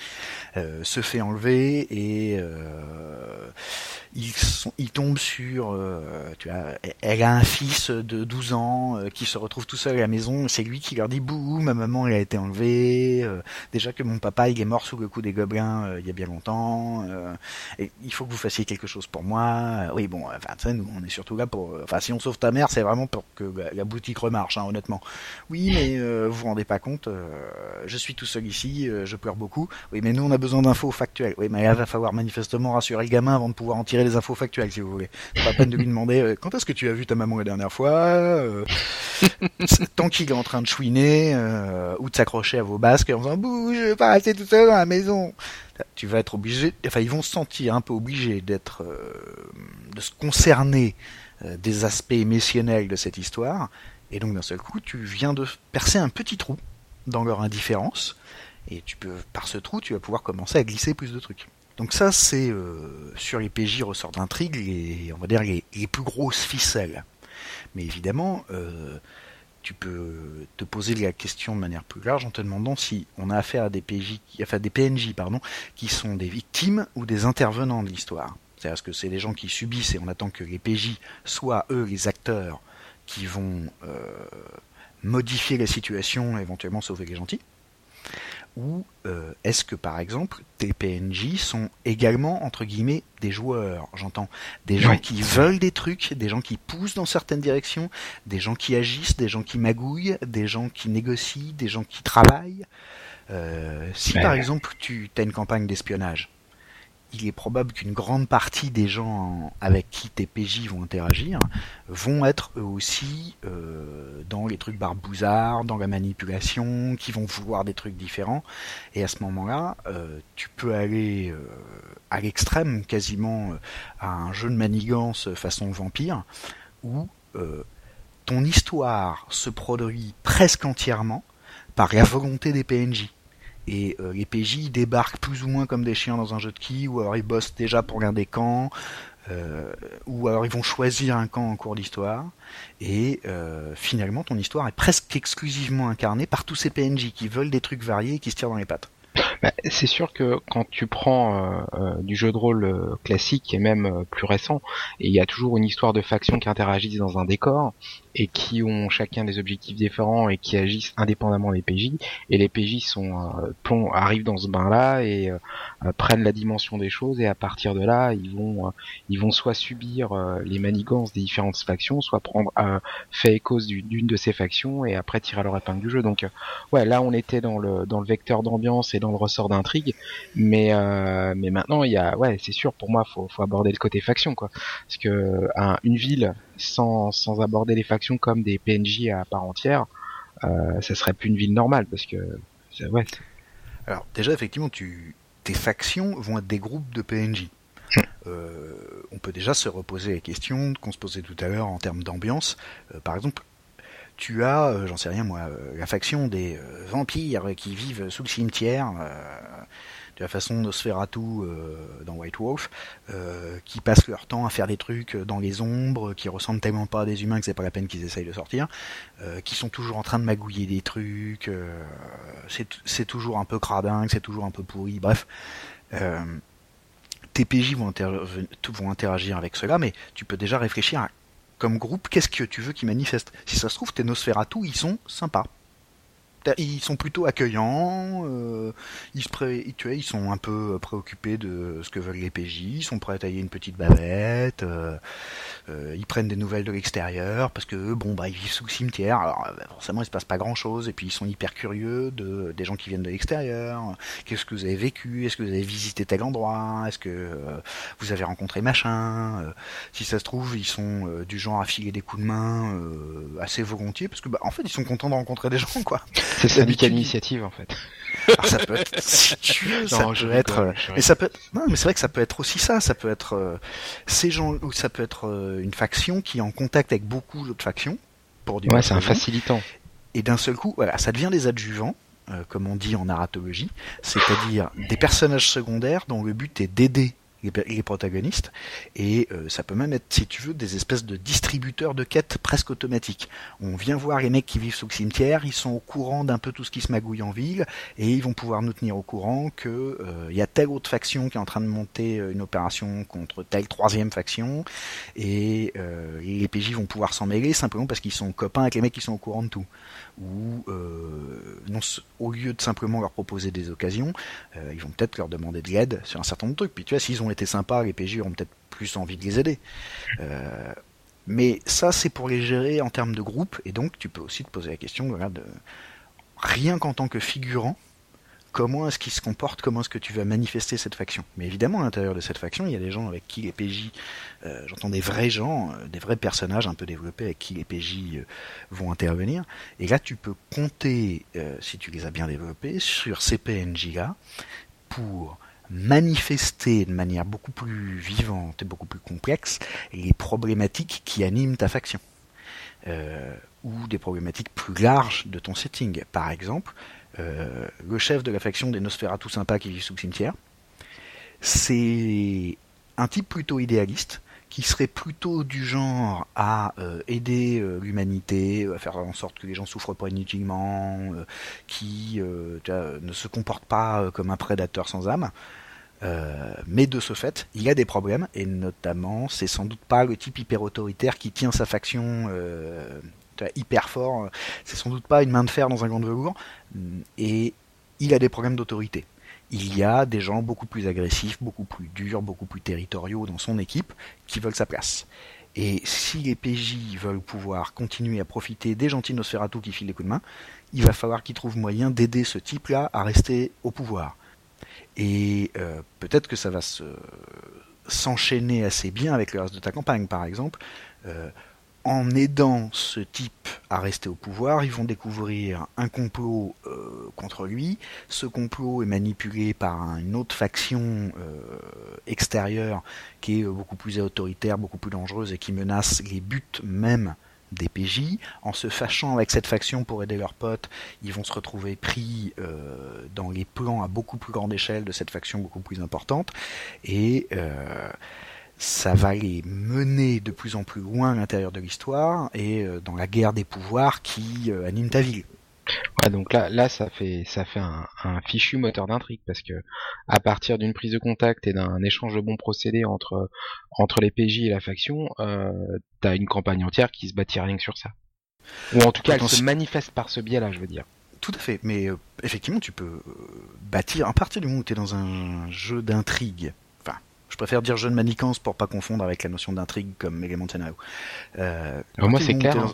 [SPEAKER 1] euh, se fait enlever et euh, ils, sont, ils tombent sur, euh, tu vois, elle a un fils de 12 ans euh, qui se retrouve tout seul à la maison. C'est lui qui leur dit bouh, ma maman elle a été enlevée. Déjà que mon papa il est mort sous le coup des gobelins euh, il y a bien longtemps. euh, et il faut que vous fassiez quelque chose pour moi. Euh, oui bon, enfin nous on est surtout là pour, enfin si on sauve ta mère c'est vraiment pour que la, la boutique remarche, hein, honnêtement. Oui mais vous vous rendez pas compte, je suis tout seul ici, je pleure beaucoup. Oui mais nous on a besoin d'infos factuelles. Oui mais là va falloir manifestement rassurer le gamin avant de pouvoir en tirer les infos factuelles si vous voulez. Pas la peine de lui demander quand est-ce que tu as vu ta maman la dernière fois. tant qu'il est en train de chouiner ou de s'accrocher à vos basques veux pas rester tout seul dans la maison. Tu vas être obligé enfin ils vont se sentir un peu obligés d'être euh, de se concerner euh, des aspects émotionnels de cette histoire. Et donc d'un seul coup tu viens de percer un petit trou dans leur indifférence. Et tu peux par ce trou tu vas pouvoir commencer à glisser plus de trucs. Donc ça c'est euh, sur les PJ ressort d'intrigue les on va dire les, plus grosses ficelles. Mais évidemment, tu peux te poser la question de manière plus large en te demandant si on a affaire à des PJ, enfin des PNJ pardon, qui sont des victimes ou des intervenants de l'histoire. C'est-à-dire est-ce que c'est des gens qui subissent et on attend que les PJ soient eux les acteurs qui vont euh, modifier la situation, éventuellement sauver les gentils ou euh, est-ce que par exemple tes PNJ sont également entre guillemets des joueurs? J'entends des gens qui veulent des trucs, des gens qui poussent dans certaines directions, des gens qui agissent, des gens qui magouillent, des gens qui négocient, des gens qui travaillent. Euh, si
[SPEAKER 2] Ouais.
[SPEAKER 1] par exemple tu as une campagne d'espionnage, il est probable qu'une grande partie des gens avec qui tes PJ vont interagir vont être eux aussi euh, dans les trucs barbouzards, dans la manipulation, qui vont vouloir des trucs différents. Et à ce moment-là, euh, tu peux aller euh, à l'extrême, quasiment à un jeu de manigance façon vampire, où ton histoire se produit presque entièrement par la volonté des PNJ. Et euh, les PJ débarquent plus ou moins comme des chiens dans un jeu de qui, ou alors ils bossent déjà pour l'un des camps, euh, ou alors ils vont choisir un camp en cours d'histoire. Et euh, finalement, ton histoire est presque exclusivement incarnée par tous ces PNJ qui veulent des trucs variés et qui se tirent dans les pattes.
[SPEAKER 2] Bah, c'est sûr que quand tu prends euh, euh, du jeu de rôle euh, classique et même euh, plus récent, il y a toujours une histoire de factions qui interagissent dans un décor et qui ont chacun des objectifs différents et qui agissent indépendamment des PJ, et les PJ sont euh, plong- arrivent dans ce bain-là et euh, euh, prennent la dimension des choses et à partir de là, ils vont ils vont soit subir les manigances des différentes factions, soit prendre fait et cause du- d'une de ces factions et après tirer leur épingle du jeu. Donc ouais, là on était dans le dans le vecteur d'ambiance et dans le ressort d'intrigue, mais euh, mais maintenant il y a ouais, c'est sûr pour moi faut faut aborder le côté faction quoi, parce que un- une ville sans sans aborder les factions comme des PNJ à part entière, euh, ça serait plus une ville normale parce que ça- ouais,
[SPEAKER 1] Alors déjà, effectivement, tu... tes factions vont être des groupes de PNJ. Euh, on peut déjà se reposer la question qu'on se posait tout à l'heure en termes d'ambiance. Euh, par exemple, tu as, euh, j'en sais rien moi, la faction des vampires qui vivent sous le cimetière, de la façon Nosferatu euh, dans White Wolf, euh, qui passent leur temps à faire des trucs dans les ombres, qui ressemblent tellement pas à des humains que c'est pas la peine qu'ils essayent de sortir, euh, qui sont toujours en train de magouiller des trucs, euh, c'est toujours un peu cradingue, c'est toujours un peu pourri, bref. Euh, tes PJ vont, vont interagir avec cela, mais tu peux déjà réfléchir à, comme groupe, qu'est-ce que tu veux qu'ils manifestent? Si ça se trouve, tes Nosferatu, ils sont sympas. Ils sont plutôt accueillants, euh, ils, se pré- tu ils sont un peu préoccupés de ce que veulent les PJ, ils sont prêts à tailler une petite bavette, euh, euh, ils prennent des nouvelles de l'extérieur, parce que bon, bah, ils vivent sous le cimetière, alors euh, forcément il se passe pas grand chose, et puis ils sont hyper curieux de, des gens qui viennent de l'extérieur, qu'est-ce que vous avez vécu, est-ce que vous avez visité tel endroit, est-ce que euh, vous avez rencontré machin, euh, si ça se trouve, ils sont euh, du genre à filer des coups de main euh, assez volontiers, parce que bah, en fait ils sont contents de rencontrer des gens, quoi.
[SPEAKER 2] C'est syndicat d'initiative en fait.
[SPEAKER 1] Alors, ça peut être, si tu veux, ça
[SPEAKER 2] Non, je
[SPEAKER 1] peut être,
[SPEAKER 2] rigole,
[SPEAKER 1] euh, mais ça peut être, non, mais c'est vrai que ça peut être aussi ça, ça peut être euh, ces gens, ou ça peut être euh, une faction qui est en contact avec beaucoup d'autres factions, pour
[SPEAKER 2] Ouais,
[SPEAKER 1] diverses
[SPEAKER 2] c'est un facilitant.
[SPEAKER 1] et d'un seul coup, voilà, ça devient des adjuvants, euh, comme on dit en narratologie, c'est-à-dire des personnages secondaires dont le but est d'aider les, protagonistes, et euh, ça peut même être, si tu veux, des espèces de distributeurs de quêtes presque automatiques. On vient voir les mecs qui vivent sous le cimetière, ils sont au courant d'un peu tout ce qui se magouille en ville, et ils vont pouvoir nous tenir au courant que euh, il y a telle autre faction qui est en train de monter euh, une opération contre telle troisième faction, et les PJ vont pouvoir s'en mêler simplement parce qu'ils sont copains avec les mecs qui sont au courant de tout ou non, au lieu de simplement leur proposer des occasions, ils vont peut-être leur demander de l'aide sur un certain nombre de trucs. Puis tu vois, s'ils ont été sympas, les PJ auront peut-être plus envie de les aider. Euh, mais ça, c'est pour les gérer en termes de groupe, et donc tu peux aussi te poser la question, de, rien qu'en tant que figurant, comment est-ce qu'ils se comportent, comment est-ce que tu vas manifester cette faction. Mais évidemment, à l'intérieur de cette faction, il y a des gens avec qui les PJ, euh, j'entends des vrais gens, euh, des vrais personnages un peu développés avec qui les PJ vont intervenir. Et là, tu peux compter, si tu les as bien développés, sur ces PNJ-là pour manifester de manière beaucoup plus vivante et beaucoup plus complexe les problématiques qui animent ta faction. Euh, ou des problématiques plus larges de ton setting. Par exemple, euh, le chef de la faction des Nosferatu sympa qui vit sous le cimetière, c'est un type plutôt idéaliste qui serait plutôt du genre à euh, aider euh, l'humanité, à faire en sorte que les gens souffrent pas inutilement, euh, qui ne se comporte pas comme un prédateur sans âme. mais de ce fait, il a des problèmes, et notamment, c'est sans doute pas le type hyper autoritaire qui tient sa faction hyper fort, c'est sans doute pas une main de fer dans un gant de velours, et il a des problèmes d'autorité il y a des gens beaucoup plus agressifs, beaucoup plus durs, beaucoup plus territoriaux dans son équipe qui veulent sa place. Et si les PJ veulent pouvoir continuer à profiter des gentils Nosferatu qui filent les coups de main, il va falloir qu'ils trouvent moyen d'aider ce type-là à rester au pouvoir. Et euh, peut-être que ça va s'enchaîner assez bien avec le reste de ta campagne, par exemple. Euh, en aidant ce type à rester au pouvoir, ils vont découvrir un complot euh, contre lui. Ce complot est manipulé par une autre faction euh, extérieure qui est beaucoup plus autoritaire, beaucoup plus dangereuse et qui menace les buts même des PJ. En se fâchant avec cette faction pour aider leurs potes, ils vont se retrouver pris euh, dans les plans à beaucoup plus grande échelle de cette faction beaucoup plus importante. Et ça va les mener de plus en plus loin à l'intérieur de l'histoire et euh, dans la guerre des pouvoirs qui euh, anime ta ville.
[SPEAKER 2] Ouais, donc là, là, ça fait, ça fait un, fichu moteur d'intrigue parce que à partir d'une prise de contact et d'un échange de bons procédés entre entre les PJ et la faction, euh, t'as une campagne entière qui se bâtit rien que sur ça. Ou en tout cas, elle se manifeste par ce biais-là, je veux dire.
[SPEAKER 1] Tout à fait, mais effectivement, tu peux bâtir à partir du moment où tu es dans un jeu d'intrigue je préfère dire jeu de manigance pour pas confondre avec la notion d'intrigue comme élément de scénario.
[SPEAKER 2] Euh, moi c'est clair. Hein.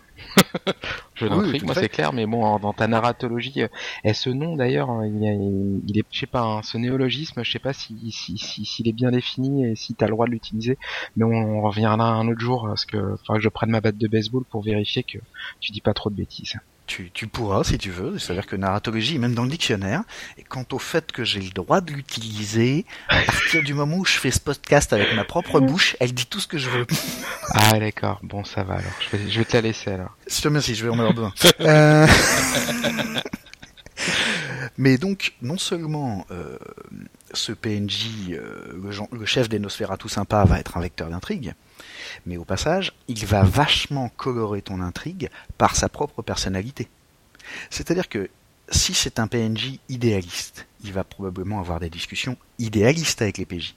[SPEAKER 2] jeu d'intrigue, moi c'est clair, mais bon, dans ta narratologie, euh, et ce nom d'ailleurs, hein, il, il, est, je sais pas, hein, ce néologisme, je sais pas si s'il si, si, est bien défini et si tu as le droit de l'utiliser, mais on, reviendra un autre jour parce que faudra que je prenne ma batte de baseball pour vérifier que tu dis pas trop de bêtises
[SPEAKER 1] tu, pourras si tu veux. C'est-à-dire que narratologie est même dans le dictionnaire. Et quant au fait que j'ai le droit de l'utiliser, à partir du moment où je fais ce podcast avec ma propre bouche, elle dit tout ce que je veux.
[SPEAKER 2] Ah d'accord, bon ça va alors. Je vais, je vais te la laisser alors.
[SPEAKER 1] Je te remercie, je vais en avoir besoin. Euh, mais donc, non seulement euh, ce PNJ, euh, le, le, chef des Nosferatu sympa, va être un vecteur d'intrigue, mais au passage, il va vachement colorer ton intrigue par sa propre personnalité. C'est-à-dire que si c'est un PNJ idéaliste, il va probablement avoir des discussions idéalistes avec les PJ.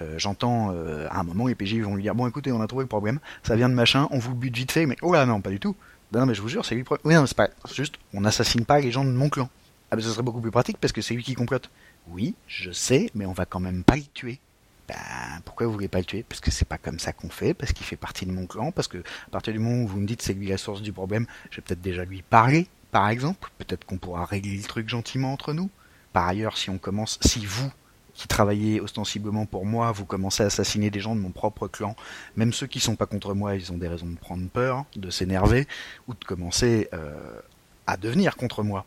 [SPEAKER 1] Euh, j'entends euh, à un moment les PJ vont lui dire bon écoutez on a trouvé le problème, ça vient de machin, on vous bute vite fait, mais oh là non pas du tout. Ben non mais je vous jure c'est lui le problème. Oui non c'est pas juste on n'assassine pas les gens de mon clan. Ah ben ce serait beaucoup plus pratique parce que c'est lui qui complote. Oui je sais mais on va quand même pas le tuer ben, pourquoi vous voulez pas le tuer? Parce que c'est pas comme ça qu'on fait, parce qu'il fait partie de mon clan, parce que à partir du moment où vous me dites c'est lui la source du problème, je vais peut-être déjà lui parler, par exemple. Peut-être qu'on pourra régler le truc gentiment entre nous. Par ailleurs, si on commence, si vous qui travaillez ostensiblement pour moi, vous commencez à assassiner des gens de mon propre clan, même ceux qui sont pas contre moi, ils ont des raisons de prendre peur, de s'énerver, ou de commencer euh, à devenir contre moi.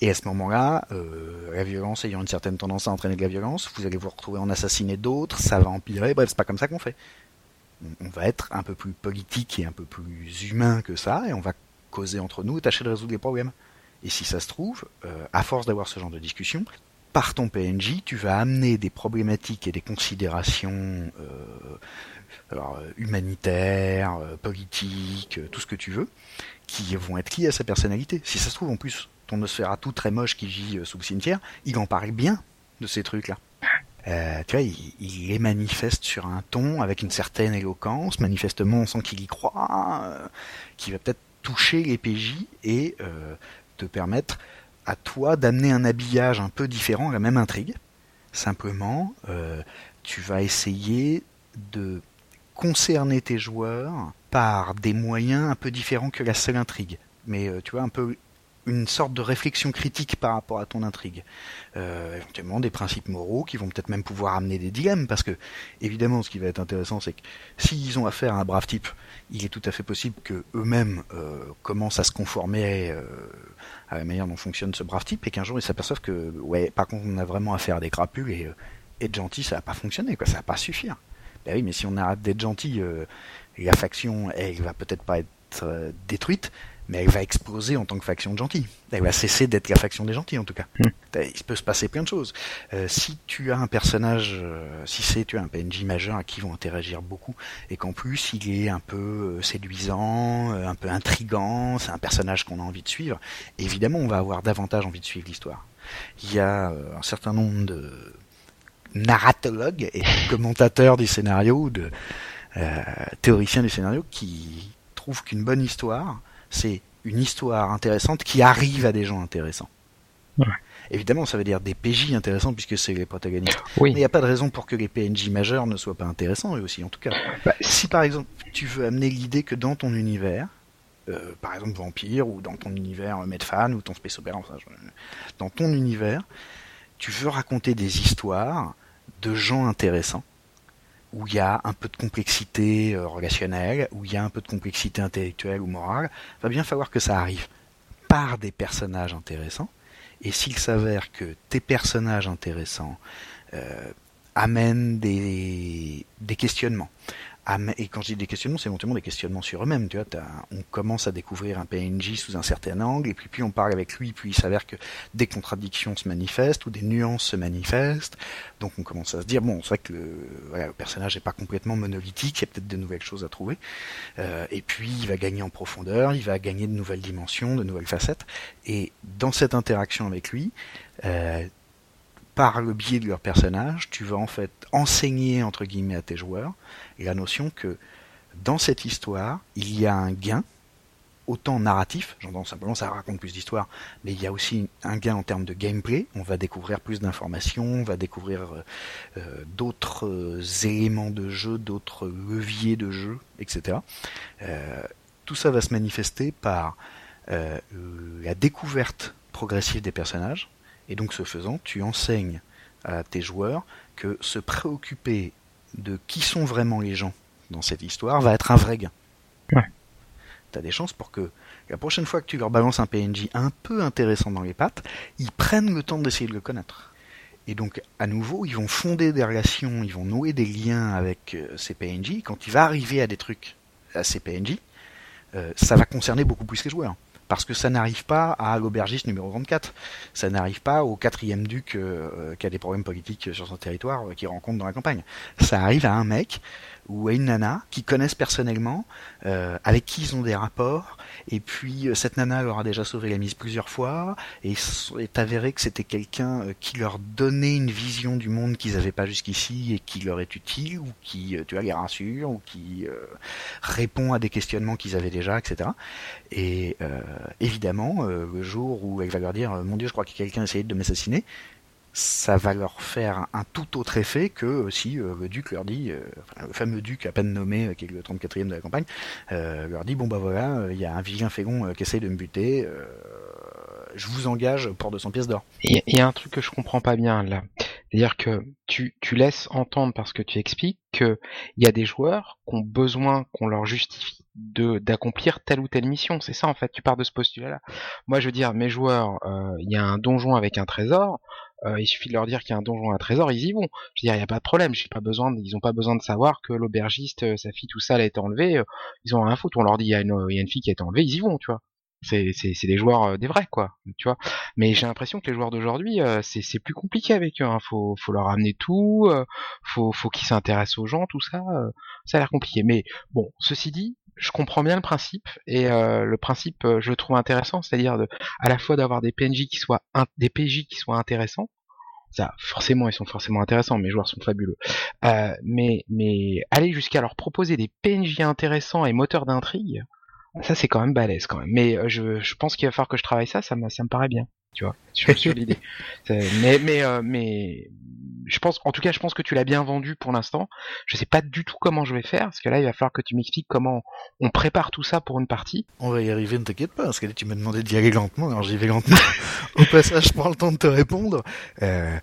[SPEAKER 1] Et à ce moment-là, euh, la violence ayant une certaine tendance à entraîner de la violence, vous allez vous retrouver en assassiner d'autres, ça va empirer, bref, c'est pas comme ça qu'on fait. On, va être un peu plus politique et un peu plus humain que ça, et on va causer entre nous et tâcher de résoudre les problèmes. Et si ça se trouve, euh, à force d'avoir ce genre de discussion, par ton PNJ, tu vas amener des problématiques et des considérations alors, humanitaires, politiques, tout ce que tu veux, qui vont être liées à sa personnalité. Si ça se trouve, en plus, ton tout très moche qui vit sous le cimetière, il en parle bien de ces trucs-là. Euh, tu vois, il, les manifeste sur un ton avec une certaine éloquence, manifestement on sent qu'il y croit, euh, qui va peut-être toucher les PJ et euh, te permettre à toi d'amener un habillage un peu différent à la même intrigue. Simplement, tu vas essayer de concerner tes joueurs par des moyens un peu différents que la seule intrigue. Mais tu vois, un peu une sorte de réflexion critique par rapport à ton intrigue. Euh, éventuellement des principes moraux qui vont peut-être même pouvoir amener des dilemmes, parce que évidemment ce qui va être intéressant c'est que s'ils ont affaire à un brave type, il est tout à fait possible que eux-mêmes euh, commencent à se conformer euh, à la manière dont fonctionne ce brave type, et qu'un jour ils s'aperçoivent que ouais par contre on a vraiment affaire à des crapules et être gentil ça va pas fonctionner, quoi, ça va pas suffire. Ben oui mais si on arrête d'être gentil, la faction elle va peut-être pas être détruite, mais elle va exploser en tant que faction de gentils. Elle va cesser d'être la faction des gentils en tout cas. Hmm. Il peut se passer plein de choses. Euh, si tu as un personnage, euh, si c'est tu as un PNJ majeur à qui vont interagir beaucoup, et qu'en plus il est un peu euh, séduisant, un peu intrigant, c'est un personnage qu'on a envie de suivre, évidemment on va avoir davantage envie de suivre l'histoire. Il y a un certain nombre de narratologues et commentateurs du scénario, de théoriciens du scénario qui trouvent qu'une bonne histoire, c'est une histoire intéressante qui arrive à des gens intéressants. Évidemment, ça veut dire des PJ intéressants puisque c'est les protagonistes. Mais il n'y a pas de raison pour que les PNJ majeurs ne soient pas intéressants eux aussi, en tout cas. Bah, si par exemple tu veux amener l'idée que dans ton univers, euh, par exemple Vampire ou dans ton univers euh, Medfan ou ton Space Opera, dans ton univers, tu veux raconter des histoires de gens intéressants où il y a un peu de complexité euh, relationnelle, où il y a un peu de complexité intellectuelle ou morale, va bien falloir que ça arrive par des personnages intéressants. Et s'il s'avère que tes personnages intéressants euh, amènent des, questionnements, et quand je dis des questionnements, c'est éventuellement des questionnements sur eux-mêmes. Tu vois, on commence à découvrir un PNJ sous un certain angle, et puis puis on parle avec lui, puis il s'avère que des contradictions se manifestent ou des nuances se manifestent. Donc on commence à se dire bon, c'est vrai que le, voilà, le personnage n'est pas complètement monolithique, il y a peut-être de nouvelles choses à trouver. Euh, et puis il va gagner en profondeur, il va gagner de nouvelles dimensions, de nouvelles facettes. Et dans cette interaction avec lui, euh, par le biais de leur personnage, tu vas en fait enseigner entre guillemets à tes joueurs la notion que dans cette histoire, il y a un gain, autant narratif, j'entends simplement ça raconte plus d'histoire, mais il y a aussi un gain en termes de gameplay, on va découvrir plus d'informations, on va découvrir euh, euh, d'autres euh, éléments de jeu, d'autres leviers de jeu, etc. tout ça va se manifester par la découverte progressive des personnages, et donc ce faisant, tu enseignes à tes joueurs que se préoccuper de qui sont vraiment les gens dans cette histoire va être un vrai gain. Ouais. T'as des chances pour que la prochaine fois que tu leur balances un PNJ un peu intéressant dans les pattes, ils prennent le temps d'essayer de le connaître. Et donc, à nouveau, ils vont fonder des relations, ils vont nouer des liens avec euh, ces PNJ. Quand il va arriver à des trucs à ces PNJ, euh, ça va concerner beaucoup plus les joueurs parce que ça n'arrive pas à l'aubergiste numéro 24, ça n'arrive pas au quatrième duc euh, qui a des problèmes politiques sur son territoire euh, qu'il rencontre dans la campagne. Ça arrive à un mec ou à une nana qui connaissent personnellement, euh, avec qui ils ont des rapports, et puis euh, cette nana leur a déjà sauvé la mise plusieurs fois, et est avéré que c'était quelqu'un euh, qui leur donnait une vision du monde qu'ils n'avaient pas jusqu'ici et qui leur est utile, ou qui, tu vois, les rassure, ou qui répond à des questionnements qu'ils avaient déjà, etc. Et évidemment, le jour où elle va leur dire, mon Dieu, je crois que quelqu'un essayé de m'assassiner, ça va leur faire un tout autre effet que si euh, le duc leur dit, euh, le fameux duc à peine nommé, euh, qui est le 34e de la campagne, leur dit bon bah voilà, il y a un vilain fégon qui essaye de me buter, je vous engage pour 200 pièces d'or.
[SPEAKER 2] Il y, a un truc que je comprends pas bien là, c'est-à-dire que tu, tu laisses entendre parce que tu expliques que il y a des joueurs qui ont besoin qu'on leur justifie de d'accomplir telle ou telle mission. C'est ça en fait. Tu pars de ce postulat-là. Moi, je veux dire, mes joueurs, il y a un donjon avec un trésor. Euh, il suffit de leur dire qu'il y a un donjon, un trésor, ils y vont. Je veux dire, il n'y a pas de problème. Ils ont pas besoin de savoir que l'aubergiste, euh, sa fille, tout ça, elle a été enlevée. Euh, ils ont rien à foutre. On leur dit, il y, a une, fille qui a été enlevée, ils y vont, tu vois. C'est c'est des joueurs des vrais quoi, tu vois. Mais j'ai l'impression que les joueurs d'aujourd'hui c'est c'est plus compliqué avec eux. Hein. Faut leur amener tout, faut faut qu'ils s'intéressent aux gens, tout ça. ça a l'air compliqué. Mais bon, ceci dit, je comprends bien le principe et le principe je le trouve intéressant, c'est-à-dire à la fois d'avoir des PNJ qui soient des PJ qui soient intéressants ça, forcément, ils sont forcément intéressants, mes joueurs sont fabuleux. Euh, mais, mais aller jusqu'à leur proposer des PNJ intéressants et moteurs d'intrigue, ça c'est quand même balèze quand même. Mais euh, je, pense qu'il va falloir que je travaille ça, ça me paraît bien, tu vois, sur, sur l'idée. Mais, mais, euh, mais, je pense, en tout cas, je pense que tu l'as bien vendu pour l'instant. Je sais pas du tout comment je vais faire, parce que là, il va falloir que tu m'expliques comment on prépare tout ça pour une partie.
[SPEAKER 1] On va y arriver, ne t'inquiète pas, parce que là, tu m'as demandé d'y aller lentement, alors j'y vais lentement. Au passage, je prends le temps de te répondre. Euh,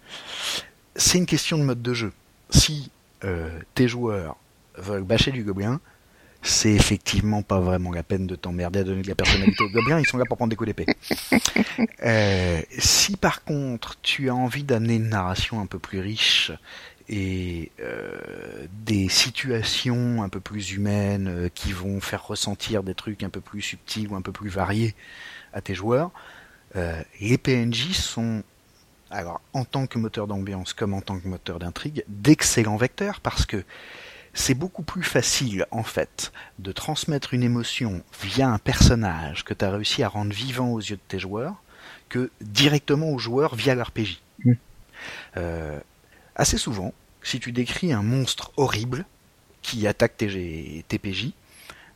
[SPEAKER 1] c'est une question de mode de jeu. Si euh, tes joueurs veulent bâcher du gobelin, c'est effectivement pas vraiment la peine de t'emmerder à donner de la personnalité aux gobelins, ils sont là pour prendre des coups d'épée. Euh, si par contre tu as envie d'amener une narration un peu plus riche et euh, des situations un peu plus humaines euh, qui vont faire ressentir des trucs un peu plus subtils ou un peu plus variés à tes joueurs, les PNJ sont alors en tant que moteur d'ambiance comme en tant que moteur d'intrigue d'excellents vecteurs parce que c'est beaucoup plus facile, en fait, de transmettre une émotion via un personnage que tu as réussi à rendre vivant aux yeux de tes joueurs que directement aux joueurs via l'RPJ. Euh, assez souvent, si tu décris un monstre horrible qui attaque tes, PJ,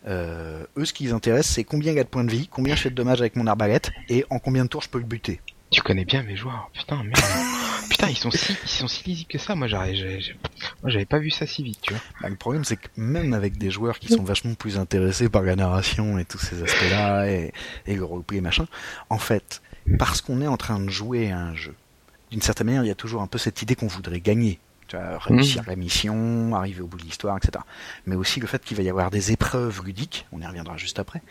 [SPEAKER 1] euh, eux, ce qui les intéresse, c'est combien il a de points de vie, combien je fais de dommages avec mon arbalète, et en combien de tours je peux le buter.
[SPEAKER 2] Tu connais bien mes joueurs, putain, merde. putain, ils sont si, ils sont si lisibles que ça. Moi, j'avais pas vu ça si vite, tu vois.
[SPEAKER 1] Bah, le problème, c'est que même avec des joueurs qui sont vachement plus intéressés par la narration et tous ces aspects-là et, et le roleplay machin, en fait, parce qu'on est en train de jouer à un jeu, d'une certaine manière, il y a toujours un peu cette idée qu'on voudrait gagner vois, réussir mmh. la mission, arriver au bout de l'histoire, etc. Mais aussi le fait qu'il va y avoir des épreuves ludiques, on y reviendra juste après,